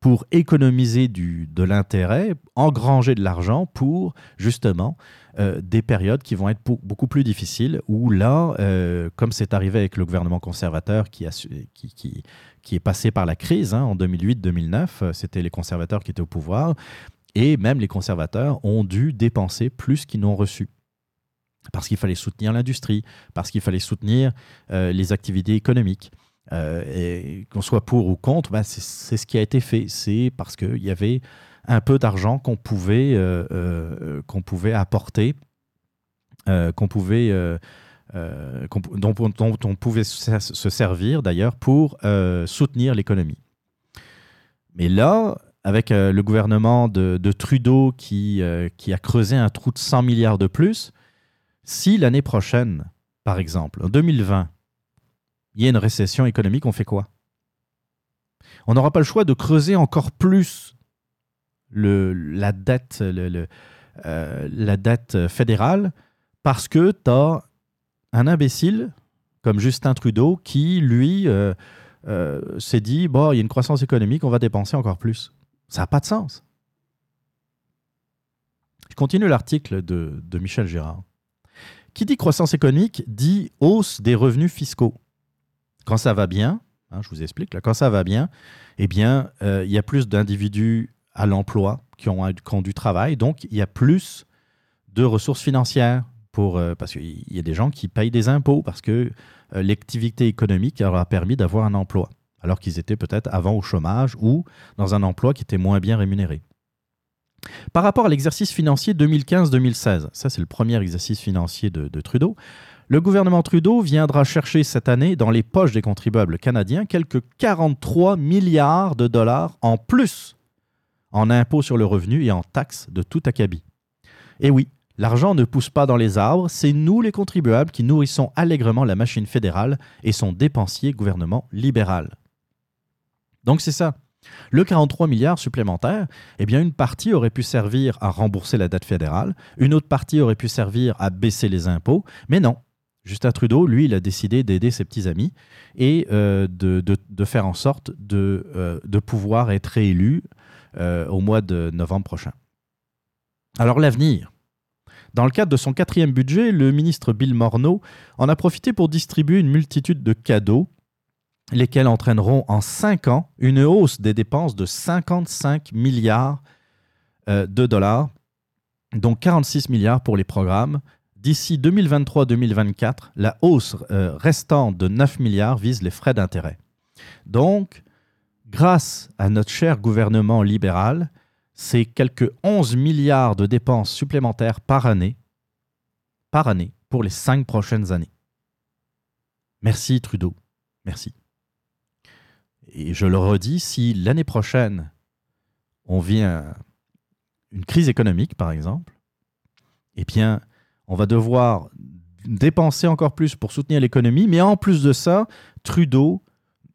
pour économiser de l'intérêt, engranger de l'argent pour justement euh, des périodes qui vont être beaucoup plus difficiles, où là, euh, comme c'est arrivé avec le gouvernement conservateur qui est passé par la crise hein, en 2008-2009, euh, c'était les conservateurs qui étaient au pouvoir, et même les conservateurs ont dû dépenser plus qu'ils n'ont reçu. Parce qu'il fallait soutenir l'industrie, parce qu'il fallait soutenir euh, les activités économiques. Euh, qu'on soit pour ou contre, ben, c'est ce qui a été fait. C'est parce qu'il y avait un peu d'argent qu'on pouvait, euh, qu'on pouvait apporter, qu'on pouvait, dont, on pouvait se se servir d'ailleurs pour soutenir l'économie. Mais là, avec le gouvernement de, de Trudeau qui, qui a creusé un trou de 100 milliards de plus, si l'année prochaine, par exemple, en 2020, il y a une récession économique, on fait quoi? On n'aura pas le choix de creuser encore plus euh, la dette fédérale parce que tu as un imbécile comme Justin Trudeau qui, lui, euh, euh, s'est dit bon, il y a une croissance économique, on va dépenser encore plus. Ça n'a pas de sens. Je continue l'article de, Michel Girard. Qui dit croissance économique dit hausse des revenus fiscaux. Quand ça va bien, hein, je vous explique, là, quand ça va bien, eh bien, euh, il y a plus d'individus à l'emploi qui ont, du travail, donc il y a plus de ressources financières pour, euh, parce qu'il y a des gens qui payent des impôts parce que euh, l'activité économique leur a permis d'avoir un emploi, alors qu'ils étaient peut-être avant au chômage ou dans un emploi qui était moins bien rémunéré. Par rapport à l'exercice financier 2015-2016, ça c'est le premier exercice financier de, de Trudeau, le gouvernement Trudeau viendra chercher cette année dans les poches des contribuables canadiens quelques 43 milliards de dollars en plus en impôts sur le revenu et en taxes de tout acabit. Et oui, l'argent ne pousse pas dans les arbres, c'est nous les contribuables qui nourrissons allègrement la machine fédérale et son dépensier gouvernement libéral. Donc c'est ça. Le 43 milliards supplémentaires, eh bien une partie aurait pu servir à rembourser la dette fédérale, une autre partie aurait pu servir à baisser les impôts, mais non. Justin Trudeau, lui, il a décidé d'aider ses petits amis et euh, de, faire en sorte de, euh, pouvoir être réélu euh, au mois de novembre prochain. Alors l'avenir. Dans le cadre de son quatrième budget, le ministre Bill Morneau en a profité pour distribuer une multitude de cadeaux, lesquels entraîneront en cinq ans une hausse des dépenses de 55 milliards euh, de dollars, dont 46 milliards pour les programmes. D'ici 2023-2024, la hausse euh, restante de 9 milliards vise les frais d'intérêt. Donc, grâce à notre cher gouvernement libéral, c'est quelques 11 milliards de dépenses supplémentaires par année, par année, pour les cinq prochaines années. Merci Trudeau, merci. Et je le redis, si l'année prochaine, on vient une crise économique, par exemple, eh bien, on va devoir dépenser encore plus pour soutenir l'économie, mais en plus de ça, Trudeau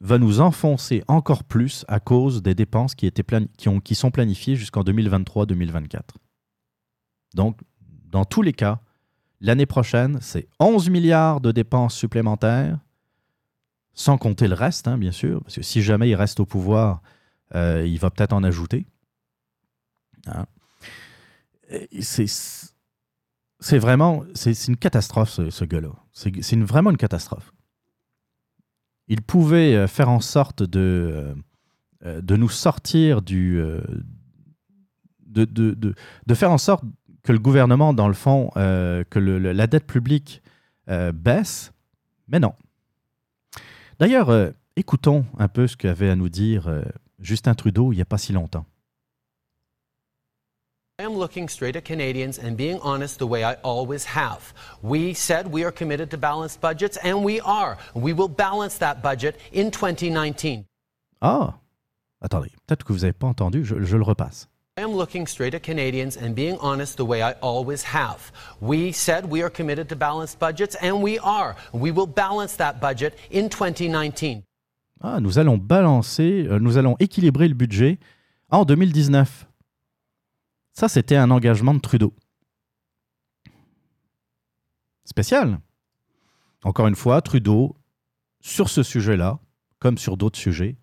va nous enfoncer encore plus à cause des dépenses qui, étaient qui, ont- qui sont planifiées jusqu'en 2023-2024. Donc, dans tous les cas, l'année prochaine, c'est 11 milliards de dépenses supplémentaires, sans compter le reste, hein, bien sûr, parce que si jamais il reste au pouvoir, euh, il va peut-être en ajouter. Hein. C'est vraiment c'est une catastrophe, ce, ce. C'est vraiment une catastrophe. Il pouvait euh, faire en sorte de, euh, de nous sortir du... de, de, de, faire en sorte que le gouvernement, dans le fond, que la dette publique baisse, mais non. D'ailleurs, euh, écoutons un peu ce qu'avait à nous dire euh, Justin Trudeau il n'y a pas si longtemps. I am looking straight at Canadians and being honest the way I always have. We said we are committed to balanced budgets, and we are. We will balance that budget in 2019. Ah Attendez, peut-être que vous n'avez pas entendu, je, je le repasse. I am looking straight at Canadians and being honest the way I always have. We said we are committed to balanced budgets, and we are. We will balance that budget in 2019. Ah, nous allons balancer, euh, nous allons équilibrer le budget en 2019. Ça, c'était un engagement de Trudeau. Spécial. Encore une fois, Trudeau, sur ce sujet-là, comme sur d'autres sujets,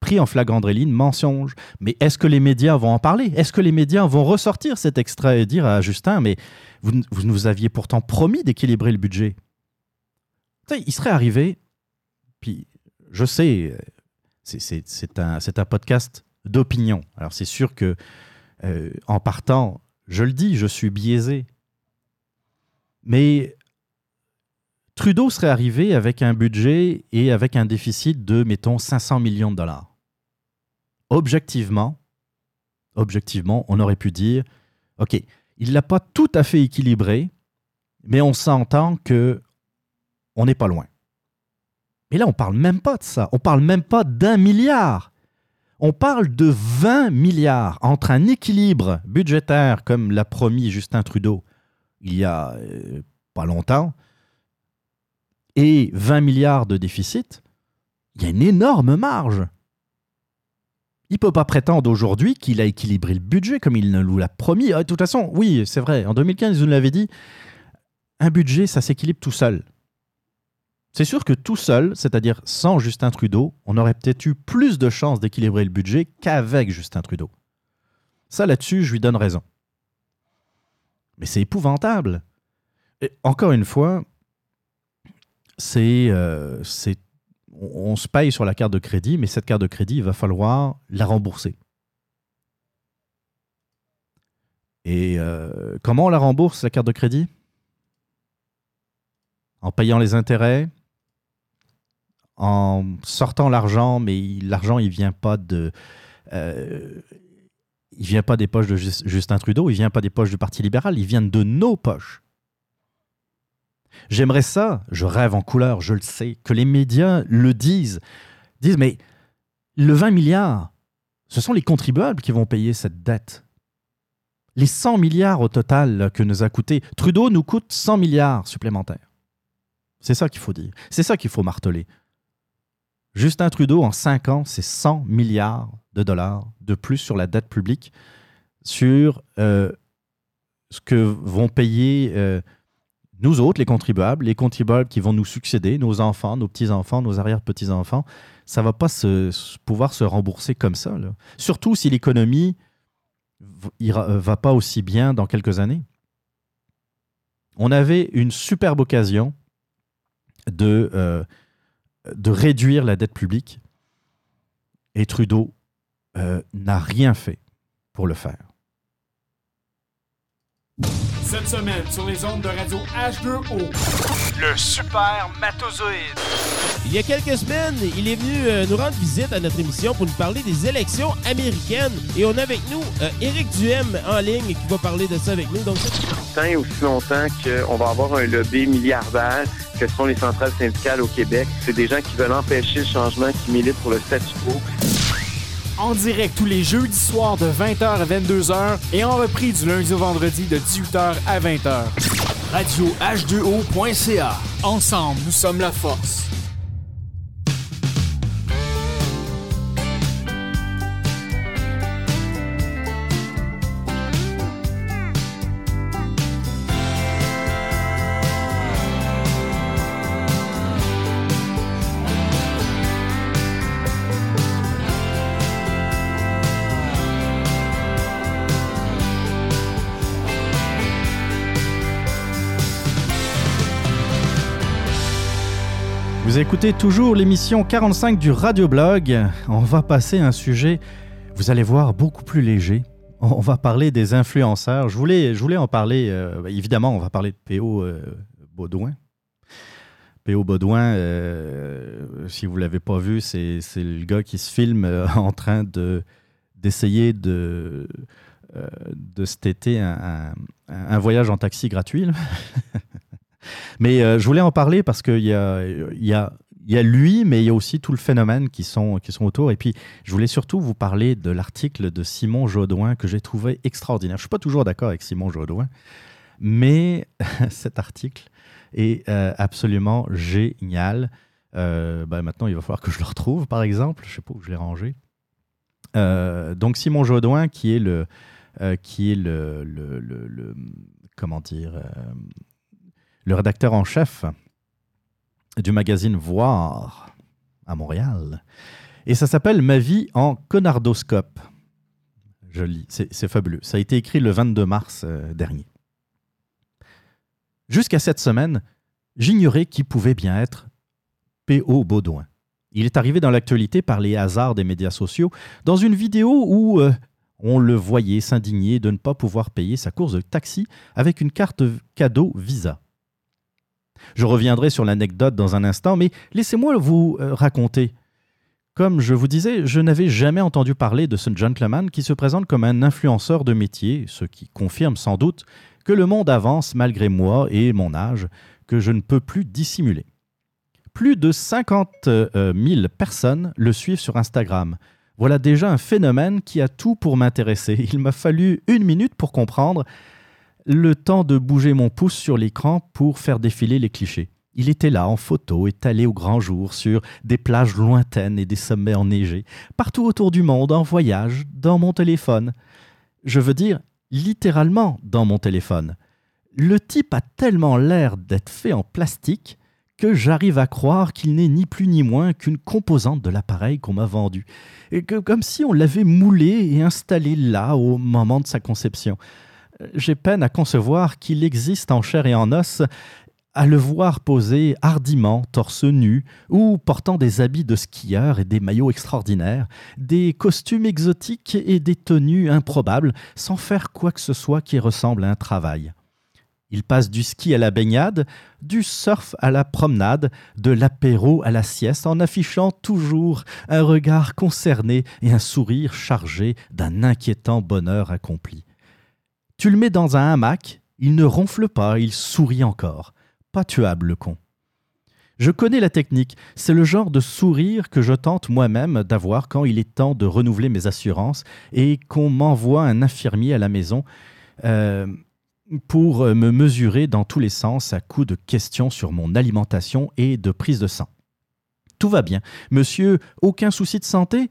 pris en flagrant délit mensonge. Mais est-ce que les médias vont en parler? Est-ce que les médias vont ressortir cet extrait et dire à Justin, mais vous, vous nous aviez pourtant promis d'équilibrer le budget? Il serait arrivé, puis je sais, c'est- un, un podcast d'opinion. Alors c'est sûr que euh, en partant, je le dis, je suis biaisé. Mais Trudeau serait arrivé avec un budget et avec un déficit de, mettons, 500 millions de dollars. Objectivement, on aurait pu dire, OK, il l'a pas tout à fait équilibré, mais on s'entend que on n'est pas loin. Mais là, on parle même pas de ça. On parle même pas d'un milliard. On parle de 20 milliards entre un équilibre budgétaire, comme l'a promis Justin Trudeau il y a euh, pas longtemps, et 20 milliards de déficit. Il y a une énorme marge. Il ne peut pas prétendre aujourd'hui qu'il a équilibré le budget comme il nous l'a promis. Ah, De toute façon, oui, c'est vrai. En 2015, il nous l'avait dit. Un budget, ça s'équilibre tout seul. C'est sûr que tout seul, c'est-à-dire sans Justin Trudeau, on aurait peut-être eu plus de chances d'équilibrer le budget qu'avec Justin Trudeau. Ça, là-dessus, je lui donne raison. Mais c'est épouvantable. Et encore une fois, c'est, euh, on, se paye sur la carte de crédit, mais cette carte de crédit, il va falloir la rembourser. Et euh, comment on la rembourse, la carte de crédit? En payant les intérêts, en sortant l'argent, mais l'argent, il vient pas de... euh, vient pas des poches de Jus- Justin Trudeau, il vient pas des poches du Parti libéral, il vient de nos poches. J'aimerais ça, je rêve en couleur, je le sais, que les médias le disent. Disent, mais le 20 milliards, ce sont les contribuables qui vont payer cette dette. Les 100 milliards au total que nous a coûté, Trudeau nous coûte 100 milliards supplémentaires. C'est ça qu'il faut dire. C'est ça qu'il faut marteler. Justin Trudeau, en 5 ans, c'est 100 milliards de dollars de plus sur la dette publique, sur euh, ce que vont payer euh, nous autres, les contribuables, les contribuables qui vont nous succéder, nos enfants, nos petits-enfants, nos arrière-petits-enfants. Ça ne va pas pouvoir se rembourser comme ça. Surtout si l'économie ne va pas aussi bien dans quelques années. On avait une superbe occasion de, euh, de réduire la dette publique et Trudeau euh, n'a rien fait pour le faire. Cette semaine, sur les ondes de radio H2O, le super matozoïde. Il y a quelques semaines, il est venu euh, nous rendre visite à notre émission pour nous parler des élections américaines. Et on a avec nous euh, Éric Duhem en ligne qui va parler de ça avec nous. Donc, tant et aussi longtemps qu'on va avoir un lobby milliardaire que sont les centrales syndicales au Québec. C'est des gens qui veulent empêcher le changement, qui militent pour le statu quo. En direct tous les jeudis soirs de 20h à 22h et en repris du lundi au vendredi de 18h à 20h. Radio H2O.ca. Ensemble, nous sommes la force. Écoutez toujours l'émission 45 du Radioblog. On va passer à un sujet, vous allez voir, beaucoup plus léger. On va parler des influenceurs. Je voulais, je voulais en parler, euh, évidemment, on va parler de P.O. euh, Baudouin. P.O. Baudouin, euh, si vous ne l'avez pas vu, c'est le gars qui se filme euh, en train de d'essayer de, de se têter un, un- un voyage en taxi gratuit. [LAUGHS] Mais euh, je voulais en parler parce qu'il y a, y, a, lui, mais il y a aussi tout le phénomène qui sont, autour. Et puis, je voulais surtout vous parler de l'article de Simon Jaudoin que j'ai trouvé extraordinaire. Je ne suis pas toujours d'accord avec Simon Jaudoin, mais [LAUGHS] cet article est euh, absolument génial. Euh, ben, maintenant, il va falloir que je le retrouve, par exemple. Je ne sais pas où je l'ai rangé. Donc, Simon Jaudoin, qui est le, qui est le, comment dire, le rédacteur en chef du magazine Voir à Montréal. Et ça s'appelle Ma vie en connardoscope. Je lis, c'est c'est fabuleux. Ça a été écrit le 22 mars euh, dernier. Jusqu'à cette semaine, j'ignorais qui pouvait bien être P.O. Baudouin. Il est arrivé dans l'actualité par les hasards des médias sociaux dans une vidéo où euh, on le voyait s'indigner de ne pas pouvoir payer sa course de taxi avec une carte cadeau Visa. Je reviendrai sur l'anecdote dans un instant, mais laissez-moi vous euh, raconter. Comme je vous disais, je n'avais jamais entendu parler de ce gentleman qui se présente comme un influenceur de métier, ce qui confirme sans doute que le monde avance malgré moi et mon âge, que je ne peux plus dissimuler. Plus de 50 euh, 000 personnes le suivent sur Instagram. Voilà déjà un phénomène qui a tout pour m'intéresser. Il m'a fallu une minute pour comprendre le temps de bouger mon pouce sur l'écran pour faire défiler les clichés. Il était là en photo, étalé au grand jour, sur des plages lointaines et des sommets enneigés, partout autour du monde, en voyage, dans mon téléphone. Je veux dire, littéralement dans mon téléphone. Le type a tellement l'air d'être fait en plastique que j'arrive à croire qu'il n'est ni plus ni moins qu'une composante de l'appareil qu'on m'a vendu, et que comme si on l'avait moulé et installé là au moment de sa conception j'ai peine à concevoir qu'il existe en chair et en os à le voir poser hardiment, torse nu, ou portant des habits de skieur et des maillots extraordinaires, des costumes exotiques et des tenues improbables, sans faire quoi que ce soit qui ressemble à un travail. Il passe du ski à la baignade, du surf à la promenade, de l'apéro à la sieste, en affichant toujours un regard concerné et un sourire chargé d'un inquiétant bonheur accompli. Tu le mets dans un hamac, il ne ronfle pas, il sourit encore. Pas tuable, le con. Je connais la technique, c'est le genre de sourire que je tente moi-même d'avoir quand il est temps de renouveler mes assurances et qu'on m'envoie un infirmier à la maison euh, pour me mesurer dans tous les sens à coups de questions sur mon alimentation et de prise de sang. Tout va bien. Monsieur, aucun souci de santé?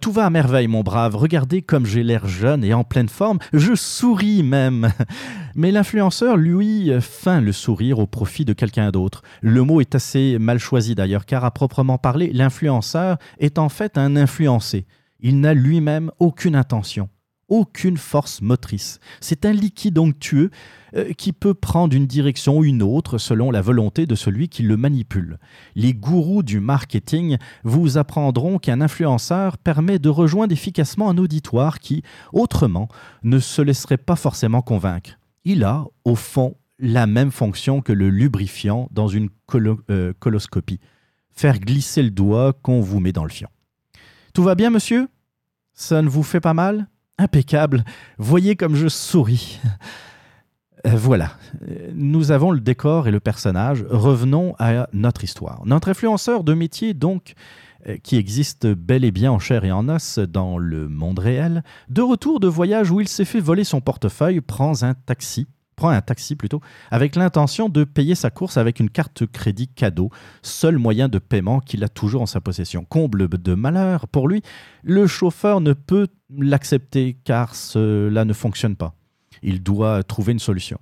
Tout va à merveille, mon brave. Regardez comme j'ai l'air jeune et en pleine forme. Je souris même. [LAUGHS] Mais l'influenceur, lui, euh, feint le sourire au profit de quelqu'un d'autre. Le mot est assez mal choisi d'ailleurs, car à proprement parler, l'influenceur est en fait un influencé. Il n'a lui-même aucune intention, aucune force motrice. C'est un liquide onctueux euh, qui peut prendre une direction ou une autre selon la volonté de celui qui le manipule. Les gourous du marketing vous apprendront qu'un influenceur permet de rejoindre efficacement un auditoire qui, autrement, ne se laisserait pas forcément convaincre. Il a, au fond, la même fonction que le lubrifiant dans une euh, coloscopie. Faire glisser le doigt qu'on vous met dans le fion. Tout va bien, monsieur? Ça ne vous fait pas mal? Impeccable. Voyez comme je souris. Euh, voilà, nous avons le décor et le personnage. Revenons à notre histoire. Notre influenceur de métier, donc, euh, qui existe bel et bien en chair et en os dans le monde réel, de retour de voyage où il s'est fait voler son portefeuille, prend un taxi, prend un taxi plutôt, avec l'intention de payer sa course avec une carte crédit cadeau, seul moyen de paiement qu'il a toujours en sa possession. Comble de malheur pour lui, le chauffeur ne peut l'accepter car cela ne fonctionne pas. Il doit trouver une solution.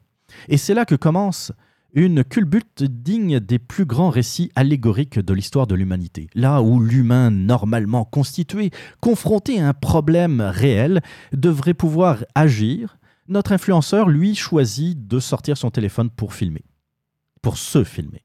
Et c'est là que commence une culbute digne des plus grands récits allégoriques de l'histoire de l'humanité. Là où l'humain normalement constitué, confronté à un problème réel, devrait pouvoir agir, notre influenceur, lui, choisit de sortir son téléphone pour filmer. Pour se filmer.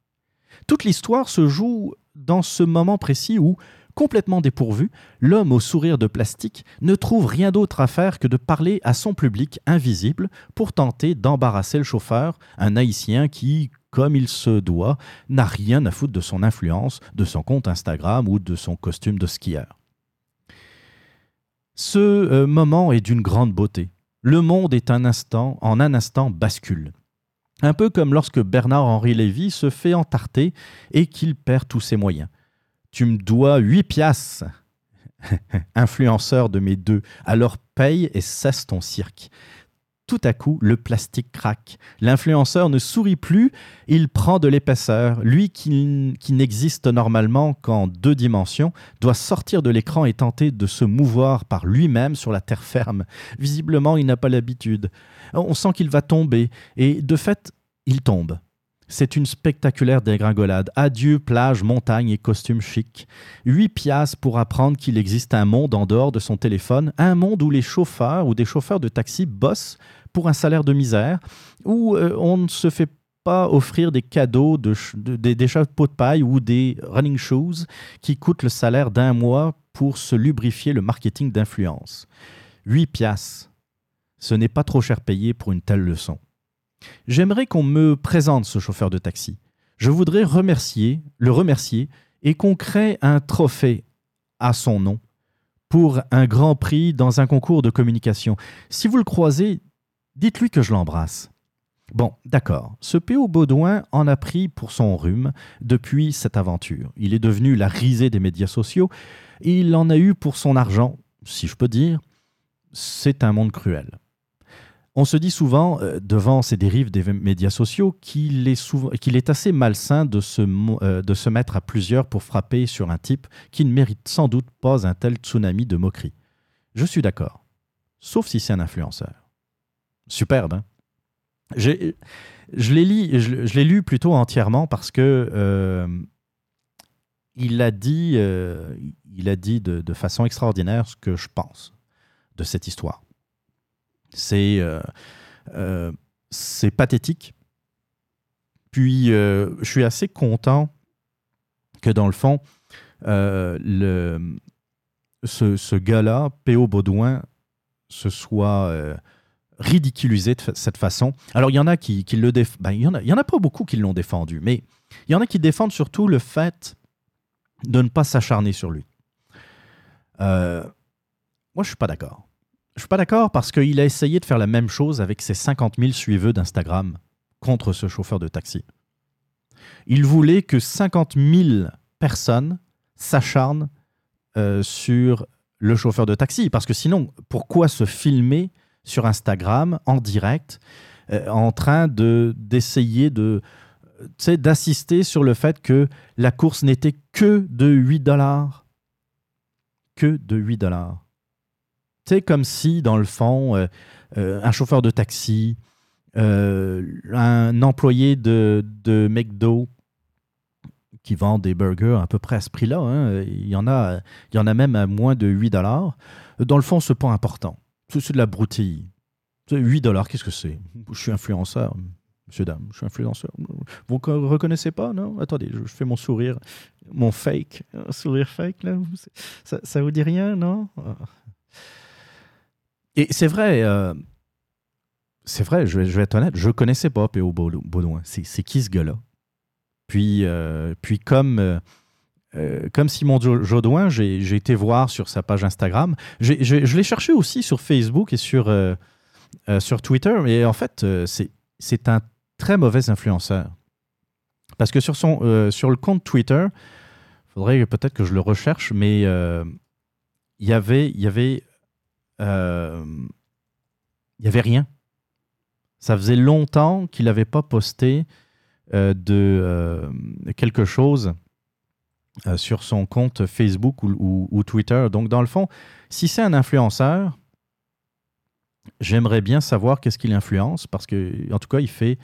Toute l'histoire se joue dans ce moment précis où, complètement dépourvu, l'homme au sourire de plastique ne trouve rien d'autre à faire que de parler à son public invisible pour tenter d'embarrasser le chauffeur, un haïtien qui, comme il se doit, n'a rien à foutre de son influence, de son compte Instagram ou de son costume de skieur. Ce euh, moment est d'une grande beauté. Le monde est un instant, en un instant bascule. Un peu comme lorsque Bernard-Henri Lévy se fait entarter et qu'il perd tous ses moyens. Tu me dois huit piastres, [LAUGHS] influenceur de mes deux, alors paye et cesse ton cirque. Tout à coup, le plastique craque. L'influenceur ne sourit plus, il prend de l'épaisseur. Lui qui, qui n'existe normalement qu'en deux dimensions doit sortir de l'écran et tenter de se mouvoir par lui-même sur la terre ferme. Visiblement, il n'a pas l'habitude. On sent qu'il va tomber et de fait, il tombe. C'est une spectaculaire dégringolade. Adieu plage, montagne et costume chic. Huit piastres pour apprendre qu'il existe un monde en dehors de son téléphone, un monde où les chauffeurs ou des chauffeurs de taxi bossent pour un salaire de misère, où euh, on ne se fait pas offrir des cadeaux, de, de- des, chapeaux de paille ou des running shoes qui coûtent le salaire d'un mois pour se lubrifier le marketing d'influence. 8 piastres. Ce n'est pas trop cher payé pour une telle leçon. J'aimerais qu'on me présente ce chauffeur de taxi. Je voudrais remercier, le remercier et qu'on crée un trophée à son nom pour un grand prix dans un concours de communication. Si vous le croisez, dites-lui que je l'embrasse. Bon, d'accord. Ce P.O. Baudouin en a pris pour son rhume depuis cette aventure. Il est devenu la risée des médias sociaux. Il en a eu pour son argent, si je peux dire. C'est un monde cruel. On se dit souvent, euh, devant ces dérives des médias sociaux, qu'il est, assez malsain de se, euh, de se mettre à plusieurs pour frapper sur un type qui ne mérite sans doute pas un tel tsunami de moquerie. Je suis d'accord. Sauf si c'est un influenceur. Superbe, hein je l'ai li- je, lu plutôt entièrement parce que euh, il a dit, euh, il a dit de, de façon extraordinaire ce que je pense de cette histoire. C'est euh, pathétique. Puis je suis assez content que dans le fond, le, ce, ce gars-là, P.O. Baudouin, se soit ridiculisé de cette façon. Alors, il y en a qui, le déf- ben, il y en a, il y en a pas beaucoup qui l'ont défendu, mais il y en a qui défendent surtout le fait de ne pas s'acharner sur lui. Euh, moi, je suis pas d'accord. Je suis pas d'accord parce qu'il a essayé de faire la même chose avec ses 50 000 suiveux d'Instagram contre ce chauffeur de taxi. Il voulait que 50 000 personnes s'acharnent euh, sur le chauffeur de taxi. Parce que sinon, pourquoi se filmer sur Instagram en direct euh, en train de d'essayer de d'assister sur le fait que la course n'était que de 8 dollars que de 8 dollars c'est comme si dans le fond euh, euh, un chauffeur de taxi un employé de, de McDo qui vend des burgers à peu près à ce prix-là. hein. Il, y en a, il y en a même à moins de 8 dollars. Dans le fond, ce pas important. C'est de la broutille. C'est 8 dollars, qu'est-ce que c'est? Je suis influenceur, monsieur, dame. Je suis influenceur. Vous ne reconnaissez pas, non? Attendez, je, fais mon sourire, mon fake, un sourire fake, là. Ça, ça vous dit rien, non? Et c'est vrai, euh, c'est vrai, je vais, être honnête, je ne connaissais pas P.O. Baudou- Baudouin. C'est qui ce gars-là? Puis, euh, puis comme, euh, euh, comme Simon Jo- Jaudoin, j'ai été voir sur sa page Instagram. Je l'ai cherché aussi sur Facebook et sur, euh, euh, sur Twitter. Mais en fait, c'est un très mauvais influenceur. Parce que sur, son, sur le compte Twitter, il faudrait peut-être que je le recherche, mais il y avait, y avait, y avait rien. Ça faisait longtemps qu'il n'avait pas posté de quelque chose euh, sur son compte Facebook ou, Twitter. Donc, dans le fond, si c'est un influenceur, j'aimerais bien savoir qu'est-ce qu'il influence parce que, en tout cas, il fait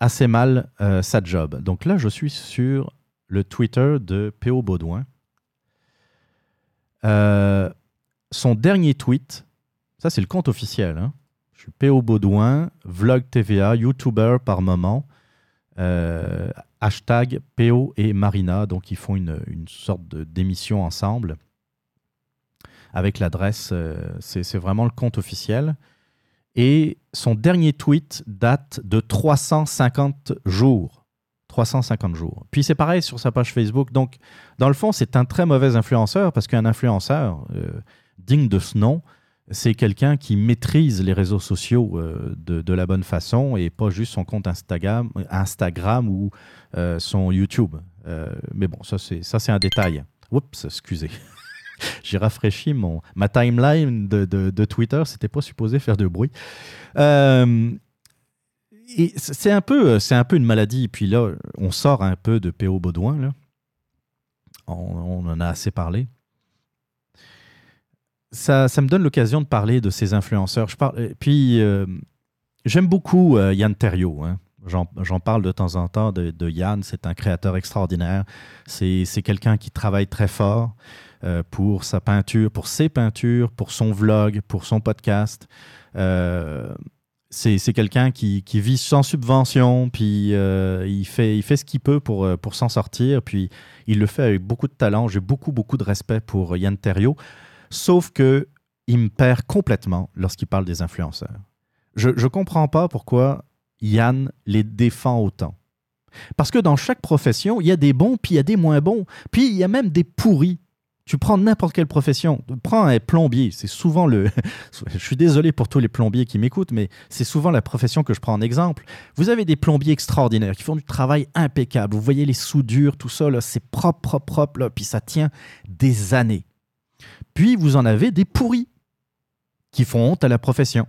assez mal euh, sa job. Donc là, je suis sur le Twitter de P.O. Baudouin. Euh, son dernier tweet, ça c'est le compte officiel. hein. Je suis P.O. Baudouin, vlog TVA, YouTuber par moment. Hashtag PO et Marina. Donc, ils font une, une sorte d'émission ensemble avec l'adresse. euh, c'est c'est vraiment le compte officiel. Et son dernier tweet date de 350 jours. 350 jours. Puis c'est pareil sur sa page Facebook. Donc, dans le fond, c'est un très mauvais influenceur parce qu'un influenceur euh, digne de ce nom, c'est quelqu'un qui maîtrise les réseaux sociaux euh, de, la bonne façon et pas juste son compte Instagram, ou euh, son YouTube. Euh, mais bon, ça c'est un détail. Oups, excusez. [LAUGHS] J'ai rafraîchi mon, ma timeline de, de, de Twitter. C'était pas supposé faire de bruit. C'est un peu, un peu une maladie. Puis là, on sort un peu de P.O. Baudouin. On en a assez parlé. Ça, me donne l'occasion de parler de ces influenceurs. Puis, euh, j'aime beaucoup euh, Yann Terriot. hein. J'en parle de temps en temps de, Yann. C'est un créateur extraordinaire. C'est quelqu'un qui travaille très fort euh, pour sa peinture, pour ses peintures, pour son vlog, pour son podcast. C'est quelqu'un qui, vit sans subvention, puis il, fait, ce qu'il peut pour, pour s'en sortir, puis il le fait avec beaucoup de talent. J'ai beaucoup, beaucoup de respect pour Yann Terriot, sauf que il me perd complètement lorsqu'il parle des influenceurs. Je ne comprends pas pourquoi Yann les défend autant. Parce que dans chaque profession, il y a des bons, puis il y a des moins bons, puis il y a même des pourris. Tu prends n'importe quelle profession. Prends un plombier. C'est souvent le. [LAUGHS] je suis désolé pour tous les plombiers qui m'écoutent, mais c'est souvent la profession que je prends en exemple. Vous avez des plombiers extraordinaires qui font du travail impeccable. Vous voyez les soudures, tout ça, c'est propre, propre, propre, puis ça tient des années. Puis vous en avez des pourris qui font honte à la profession,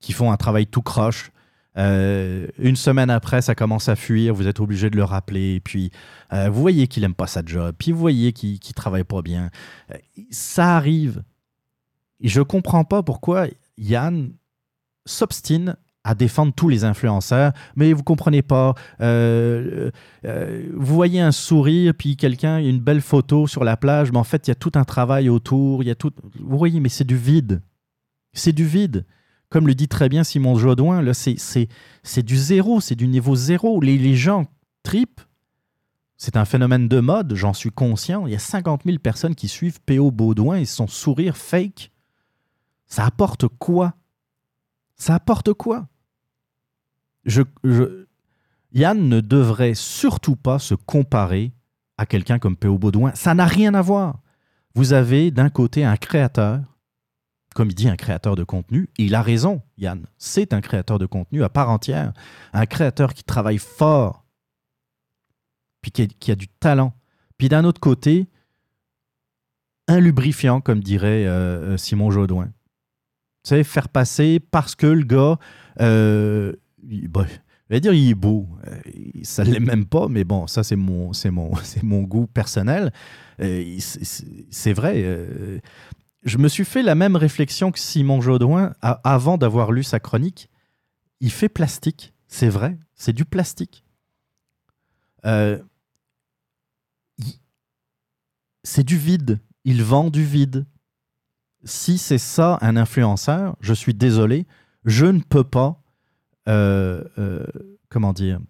qui font un travail tout croche. Euh, une semaine après, ça commence à fuir, vous êtes obligé de le rappeler, puis euh, vous voyez qu'il n'aime pas sa job, puis vous voyez qu'il ne travaille pas bien. Euh, ça arrive. Et je comprends pas pourquoi Yann s'obstine à défendre tous les influenceurs, mais vous comprenez pas. euh, euh, vous voyez un sourire, puis quelqu'un, une belle photo sur la plage, mais en fait, il y a tout un travail autour, il y a tout. Vous voyez, mais c'est du vide. C'est du vide. Comme le dit très bien Simon Jaudoin, là, c'est du zéro, c'est du niveau zéro. Les, les gens tripent. C'est un phénomène de mode, j'en suis conscient. Il y a 50 000 personnes qui suivent P.O. Baudouin et son sourire fake. Ça apporte quoi? Ça apporte quoi? Yann ne devrait surtout pas se comparer à quelqu'un comme P.O. Baudouin. Ça n'a rien à voir. Vous avez d'un côté un créateur, comme il dit, un créateur de contenu. Et il a raison, Yann. C'est un créateur de contenu à part entière. Un créateur qui travaille fort, puis qui a, qui a du talent. Puis d'un autre côté, un lubrifiant, comme dirait euh, euh, Simon Jaudoin. Tu sais, faire passer parce que le gars, euh, il- je vais dire, il est beau. Euh, Ça ne l'est même pas, mais bon, ça, c'est mon, mon, [LAUGHS] mon goût personnel. Euh, c'est- vrai. euh, je me suis fait la même réflexion que Simon Jaudoin avant d'avoir lu sa chronique. Il fait plastique, c'est vrai, c'est du plastique. C'est du vide. Il vend du vide. Si c'est ça un influenceur, je suis désolé, je ne peux pas, comment dire,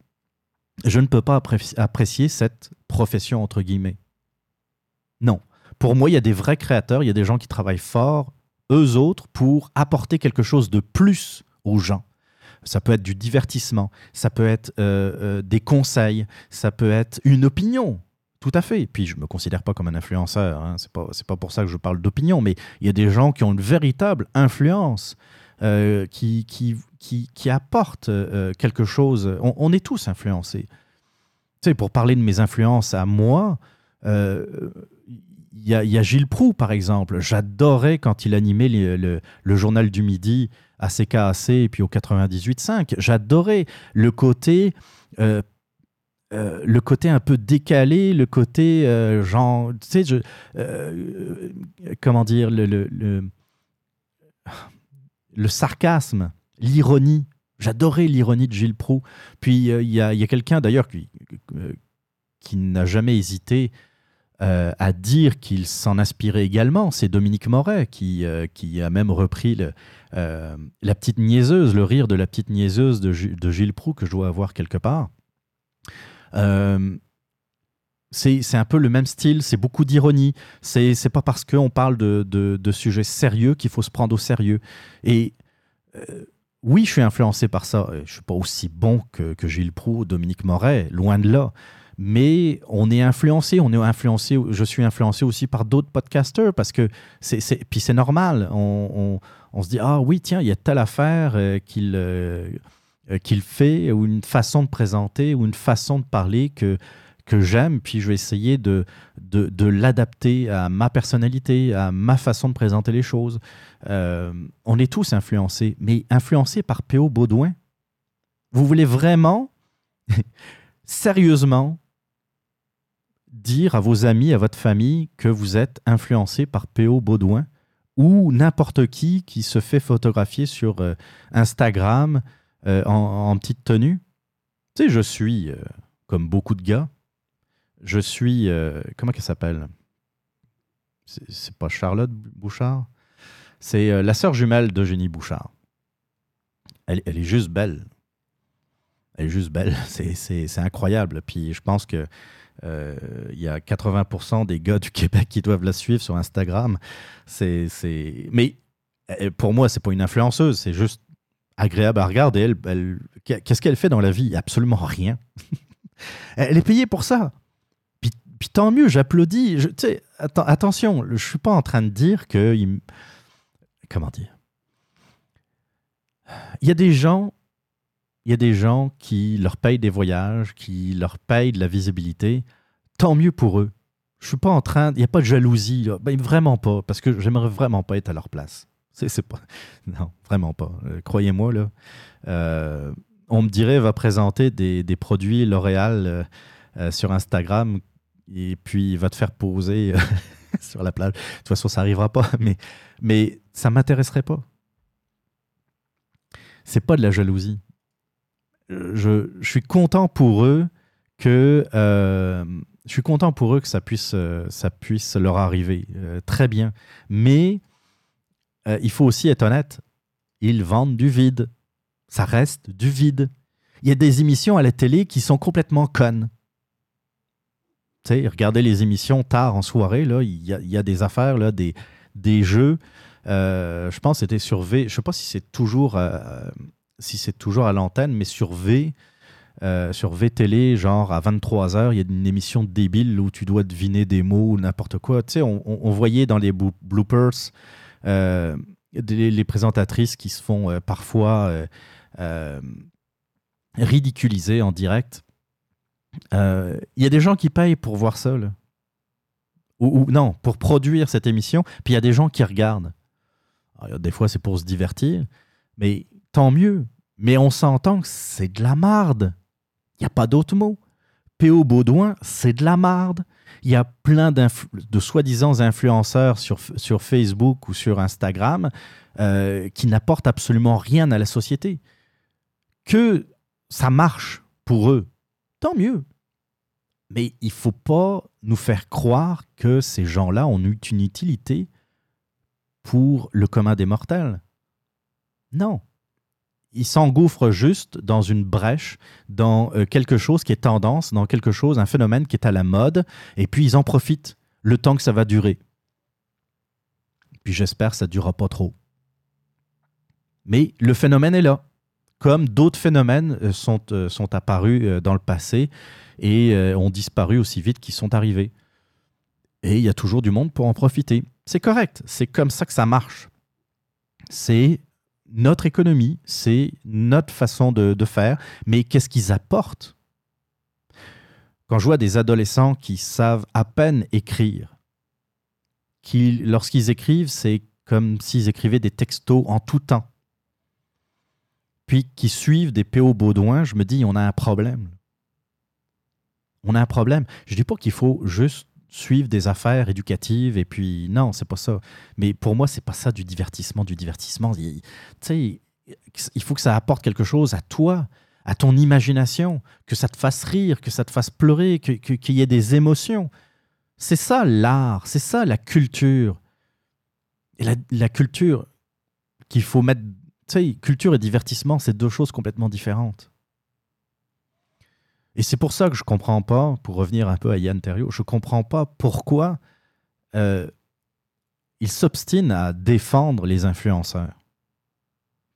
je ne peux pas appré- apprécier cette profession entre guillemets. Non. Pour moi, il y a des vrais créateurs, il y a des gens qui travaillent fort, eux autres, pour apporter quelque chose de plus aux gens. Ça peut être du divertissement, ça peut être euh, euh, des conseils, ça peut être une opinion. Tout à fait. Puis je me considère pas comme un influenceur. Hein. C'est pas pour ça que je parle d'opinion, mais il y a des gens qui ont une véritable influence, euh, qui, qui, qui, qui apportent euh, quelque chose. On, est tous influencés. Tu sais, pour parler de mes influences à moi, euh, il y, a, y a Gilles Proux, par exemple. J'adorais quand il animait le, le journal du midi à CKAC et puis au 98.5. J'adorais le côté, le côté un peu décalé, le côté genre, tu sais, je- comment dire, le, le sarcasme, l'ironie. J'adorais l'ironie de Gilles Proux. Puis euh, il y a, a quelqu'un d'ailleurs qui, euh, qui n'a jamais hésité euh, à dire qu'il s'en inspirait également. C'est Dominique Moret qui, qui a même repris le, la petite niaiseuse, le rire de la petite niaiseuse de, de Gilles Proux que je dois avoir quelque part. C'est un peu le même style, c'est beaucoup d'ironie. C'est pas parce qu'on parle de, de, sujets sérieux qu'il faut se prendre au sérieux. Et euh, oui, je suis influencé par ça. Je suis pas aussi bon que, que Gilles Proux, Dominique Moret, loin de là. Mais on est influencé, on est influencé. Je suis influencé aussi par d'autres podcasters parce que c'est puis c'est normal. On, on- se dit ah oui tiens il y a telle affaire euh, qu'il euh, qu'il fait ou une façon de présenter ou une façon de parler que que j'aime, puis je vais essayer de, de, l'adapter à ma personnalité, à ma façon de présenter les choses. Euh, on est tous influencés, mais influencés par P.O. Baudouin. Vous voulez vraiment, [LAUGHS] sérieusement, dire à vos amis, à votre famille que vous êtes influencé par P.O. Baudouin ou n'importe qui qui se fait photographier sur euh, Instagram euh, en, petite tenue? Tu sais, je suis, comme beaucoup de gars, je suis. euh, comment qu'elle s'appelle? C'est pas Charlotte Bouchard? C'est euh, la sœur jumelle d'Eugénie Bouchard. Elle, est juste belle. Elle est juste belle. [LAUGHS] C'est- incroyable. Puis je pense que. euh, Il y a 80% des gars du Québec qui doivent la suivre sur Instagram. C'est. Mais euh, pour moi, c'est pas une influenceuse, c'est juste agréable à regarder. Qu'est-ce qu'elle fait dans la vie? Absolument rien. [LAUGHS] elle est payée pour ça. Puis, tant mieux, j'applaudis. Je- atten- attention, je suis pas en train de dire que. il Comment dire? Il y a des gens. Il y a des gens qui leur payent des voyages, qui leur payent de la visibilité. Tant mieux pour eux. Je suis pas en train. Il n'y a pas de jalousie. Ben, vraiment pas. Parce que j'aimerais vraiment pas être à leur place. C'est pas. [LAUGHS] Non, vraiment pas. Euh, Croyez-moi, là. Euh, on me dirait, va présenter des, produits L'Oréal euh, sur Instagram et puis il va te faire poser euh, [LAUGHS] sur la plage. De toute façon, ça n'arrivera pas, mais, mais ça m'intéresserait pas. C'est pas de la jalousie. Je, suis content pour eux que euh, je suis content pour eux que ça puisse, euh, ça puisse leur arriver. Très bien. Mais il faut aussi être honnête. Ils vendent du vide. Ça reste du vide. Il y a des émissions à la télé qui sont complètement connes. Tu sais, regardez les émissions tard en soirée, il y a, des affaires, là, des, des jeux. Euh, je pense que c'était sur V. Je sais pas si c'est toujours, euh, si toujours à l'antenne, mais sur V, euh, sur V télé, genre à 23h, il y a une émission débile où tu dois deviner des mots ou n'importe quoi. On, voyait dans les blo- bloopers les présentatrices qui se font parfois ridiculiser en direct. Euh, Il y a des gens qui payent pour voir là. Ou, non, pour produire cette émission. Puis il y a des gens qui regardent. Des fois, c'est pour se divertir. Mais tant mieux. Mais on s'entend que c'est de la marde. Il n'y a pas d'autre mot. P.O. Baudouin, c'est de la marde. Il y a plein de soi-disant influenceurs sur, sur Facebook ou sur Instagram euh, qui n'apportent absolument rien à la société. Que ça marche pour eux, tant mieux. Mais il faut pas nous faire croire que ces gens-là ont une utilité pour le commun des mortels. Non. Ils s'engouffrent juste dans une brèche, dans euh, quelque chose qui est tendance, dans quelque chose, un phénomène qui est à la mode, et puis ils en profitent le temps que ça va durer. Puis j'espère que ça ne durera pas trop. Mais le phénomène est là comme d'autres phénomènes euh, sont, euh, sont apparus euh, dans le passé et ont disparu aussi vite qu'ils sont arrivés. Et il y a toujours du monde pour en profiter. C'est correct, c'est comme ça que ça marche. C'est notre économie, c'est notre façon de, faire, mais qu'est-ce qu'ils apportent? Quand je vois des adolescents qui savent à peine écrire, qui, lorsqu'ils écrivent, c'est comme s'ils écrivaient des textos en tout temps puis qui suivent des PO Baudouin, je me dis, on a un problème. On a un problème. Je dis pas qu'il faut juste suivre des affaires éducatives et puis non, c'est pas ça. Mais pour moi, c'est pas ça du divertissement, du divertissement. Tu sais, il faut que ça apporte quelque chose à toi, à ton imagination, que ça te fasse rire, que ça te fasse pleurer, que- que- qu'il y ait des émotions. C'est ça l'art, c'est ça la culture. Et la, culture qu'il faut mettre sais, culture et divertissement, c'est deux choses complètement différentes. Et c'est pour ça que je comprends pas, pour revenir un peu à Yann Terriot, je comprends pas pourquoi euh, il s'obstine à défendre les influenceurs.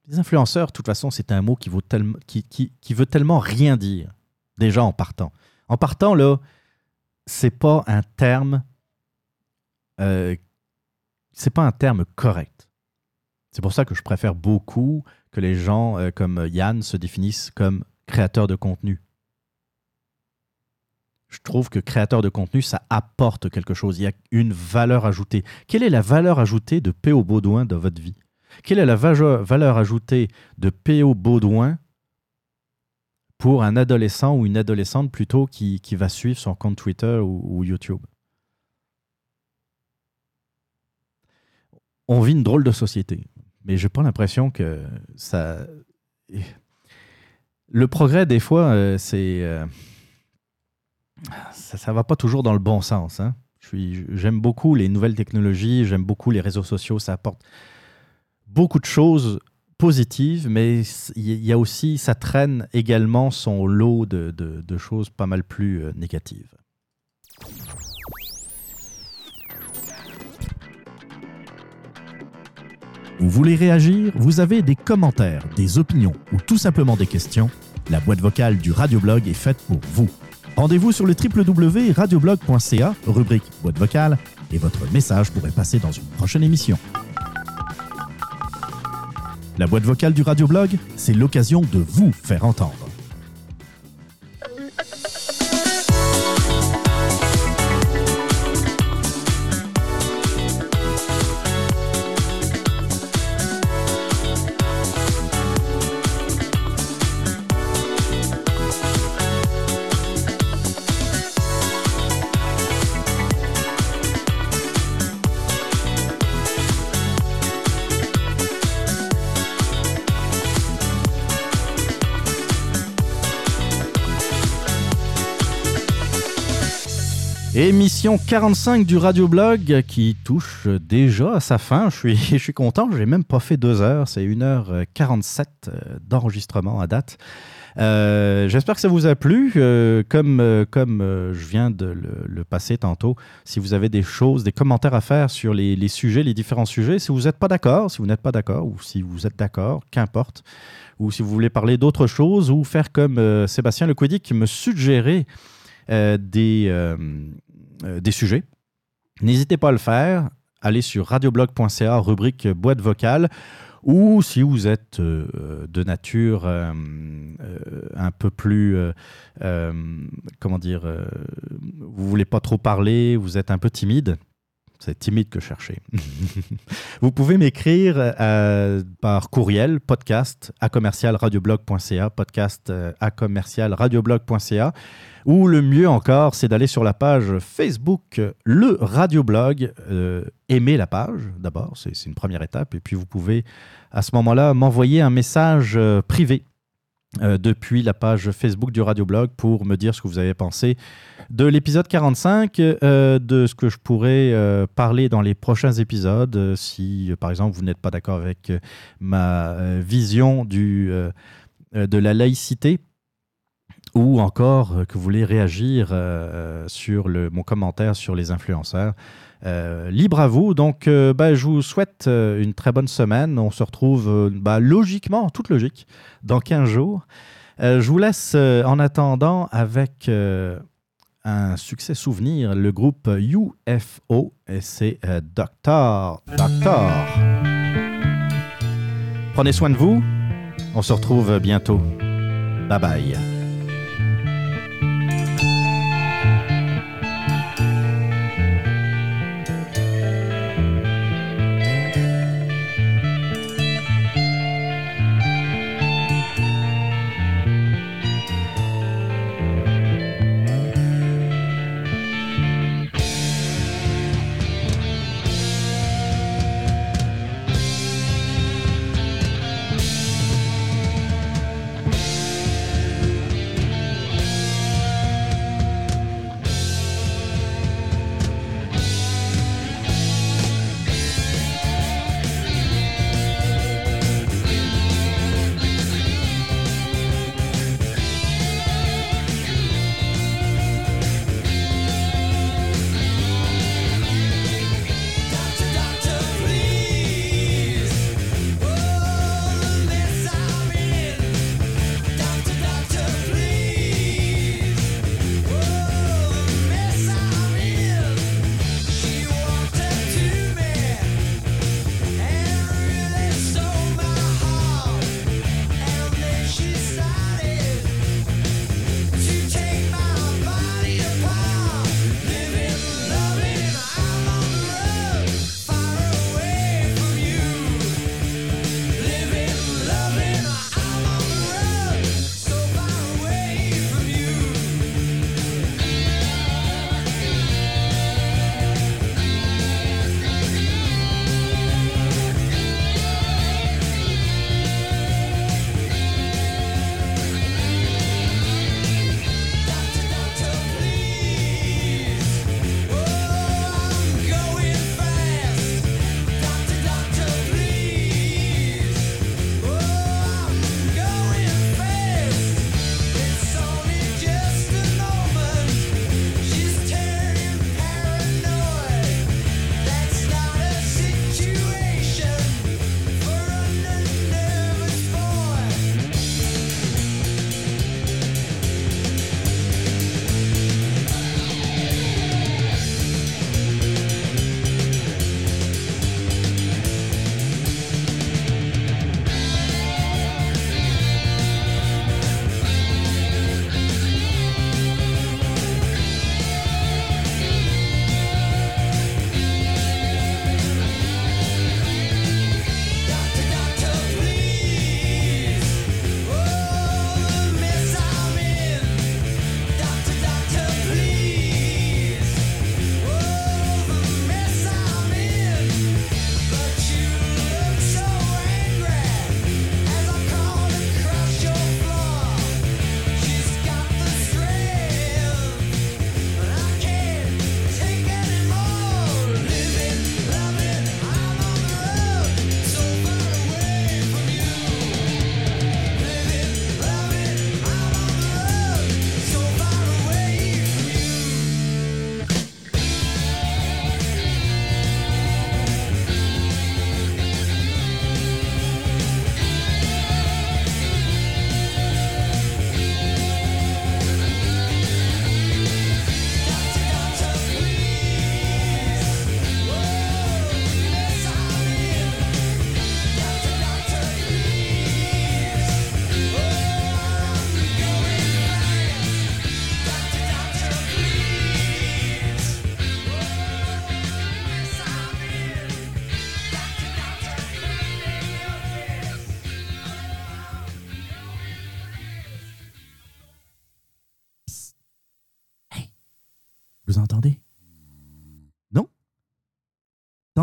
Les influenceurs, de toute façon, c'est un mot qui, vaut veut tellement rien dire, déjà en partant. En partant, là, c'est pas un terme. euh, c'est pas un terme correct. C'est pour ça que je préfère beaucoup que les gens euh, comme Yann se définissent comme créateurs de contenu. Je trouve que créateur de contenu, ça apporte quelque chose. Il y a une valeur ajoutée. Quelle est la valeur ajoutée de P.O. Baudouin dans votre vie? Quelle est la valeur ajoutée de P.O. Baudouin pour un adolescent ou une adolescente plutôt qui, va suivre son compte Twitter ou YouTube? On vit une drôle de société, mais j'ai pas l'impression que ça. Le progrès, des fois, euh, c'est. euh, ça, ça va pas toujours dans le bon sens. hein. Je J'aime beaucoup les nouvelles technologies, j'aime beaucoup les réseaux sociaux, ça apporte beaucoup de choses positives, mais il y a aussi, ça traîne également son lot de choses pas mal plus euh, négatives. Vous voulez réagir? Vous avez des commentaires, des opinions ou tout simplement des questions? La boîte vocale du Radioblog est faite pour vous. Rendez-vous sur le www.radioblog.ca, rubrique boîte vocale, et votre message pourrait passer dans une prochaine émission. La boîte vocale du Radioblog, c'est l'occasion de vous faire entendre. Émission 45 du Radioblog qui touche déjà à sa fin. Je suis, [LAUGHS] je suis content, j'ai même pas fait deux heures, c'est 1h47 d'enregistrement à date. Euh, J'espère que ça vous a plu. Euh, comme euh, comme euh, je viens de le, passer tantôt, si vous avez des choses, des commentaires à faire sur les, sujets, les différents sujets, si vous n'êtes pas d'accord, si vous n'êtes pas d'accord, ou si vous êtes d'accord, qu'importe, ou si vous voulez parler d'autre chose, ou faire comme euh, Sébastien Lequidic qui me suggérait euh, des, euh, euh, des sujets. N'hésitez pas à le faire. Allez sur radioblog.ca, rubrique boîte vocale. Ou si vous êtes euh, de nature euh, euh, un peu plus, euh, euh, comment dire, euh, vous voulez pas trop parler, vous êtes un peu timide, c'est timide que chercher. [LAUGHS] vous pouvez m'écrire euh, par courriel, podcast à commercial radioblog.ca, podcast euh, à ou le mieux encore, c'est d'aller sur la page Facebook, le radioblog, euh, la page d'abord, c'est c'est une première étape, et puis vous pouvez à ce moment-là m'envoyer un message euh, privé euh, depuis la page Facebook du Radioblog pour me dire ce que vous avez pensé de l'épisode 45, euh, de ce que je pourrais euh, parler dans les prochains épisodes, si par exemple vous n'êtes pas d'accord avec ma vision de la laïcité ou encore euh, que vous voulez réagir euh, sur le, mon commentaire sur les influenceurs. Euh, libre à vous. Donc, euh, bah, je vous souhaite euh, une très bonne semaine. On se retrouve euh, bah, logiquement, en toute logique, dans 15 jours. Euh, je vous laisse euh, en attendant avec euh, un succès souvenir, le groupe UFO, et c'est euh, Doctor. Doctor. Prenez soin de vous. On se retrouve bientôt. Bye bye.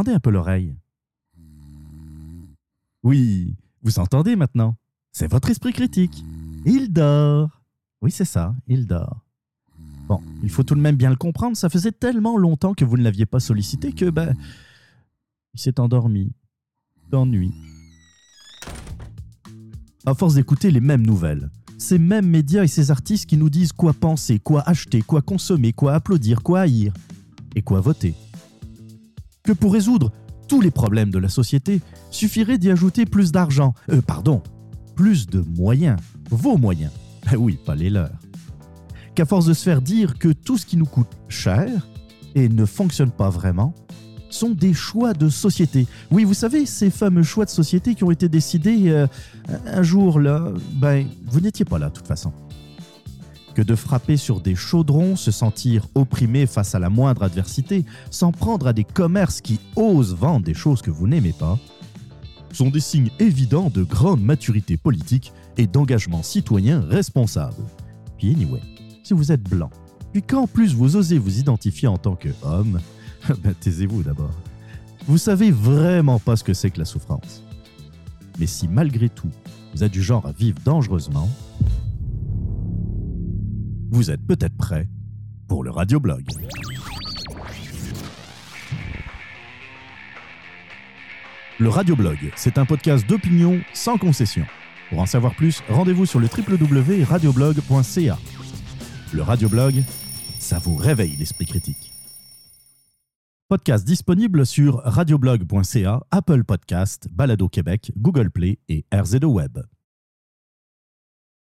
Un peu l'oreille. Oui, vous entendez maintenant C'est votre esprit critique. Il dort. Oui, c'est ça, il dort. Bon, il faut tout de même bien le comprendre, ça faisait tellement longtemps que vous ne l'aviez pas sollicité que, ben, il s'est endormi. D'ennui. À force d'écouter les mêmes nouvelles, ces mêmes médias et ces artistes qui nous disent quoi penser, quoi acheter, quoi consommer, quoi applaudir, quoi haïr et quoi voter. Que pour résoudre tous les problèmes de la société, suffirait d'y ajouter plus d'argent, euh, pardon, plus de moyens, vos moyens. Ben oui, pas les leurs. Qu'à force de se faire dire que tout ce qui nous coûte cher et ne fonctionne pas vraiment, sont des choix de société. Oui, vous savez, ces fameux choix de société qui ont été décidés euh, un jour là, ben, vous n'étiez pas là de toute façon. Que de frapper sur des chaudrons, se sentir opprimé face à la moindre adversité, s'en prendre à des commerces qui osent vendre des choses que vous n'aimez pas, sont des signes évidents de grande maturité politique et d'engagement citoyen responsable. Puis anyway, si vous êtes blanc, puis qu'en plus vous osez vous identifier en tant qu'homme, [LAUGHS] ben, taisez-vous d'abord. Vous savez vraiment pas ce que c'est que la souffrance. Mais si malgré tout, vous êtes du genre à vivre dangereusement, vous êtes peut-être prêt pour le radioblog. Le radioblog, c'est un podcast d'opinion sans concession. Pour en savoir plus, rendez-vous sur le www.radioblog.ca. Le radioblog, ça vous réveille l'esprit critique. Podcast disponible sur radioblog.ca, Apple Podcast, Balado Québec, Google Play et RZO Web.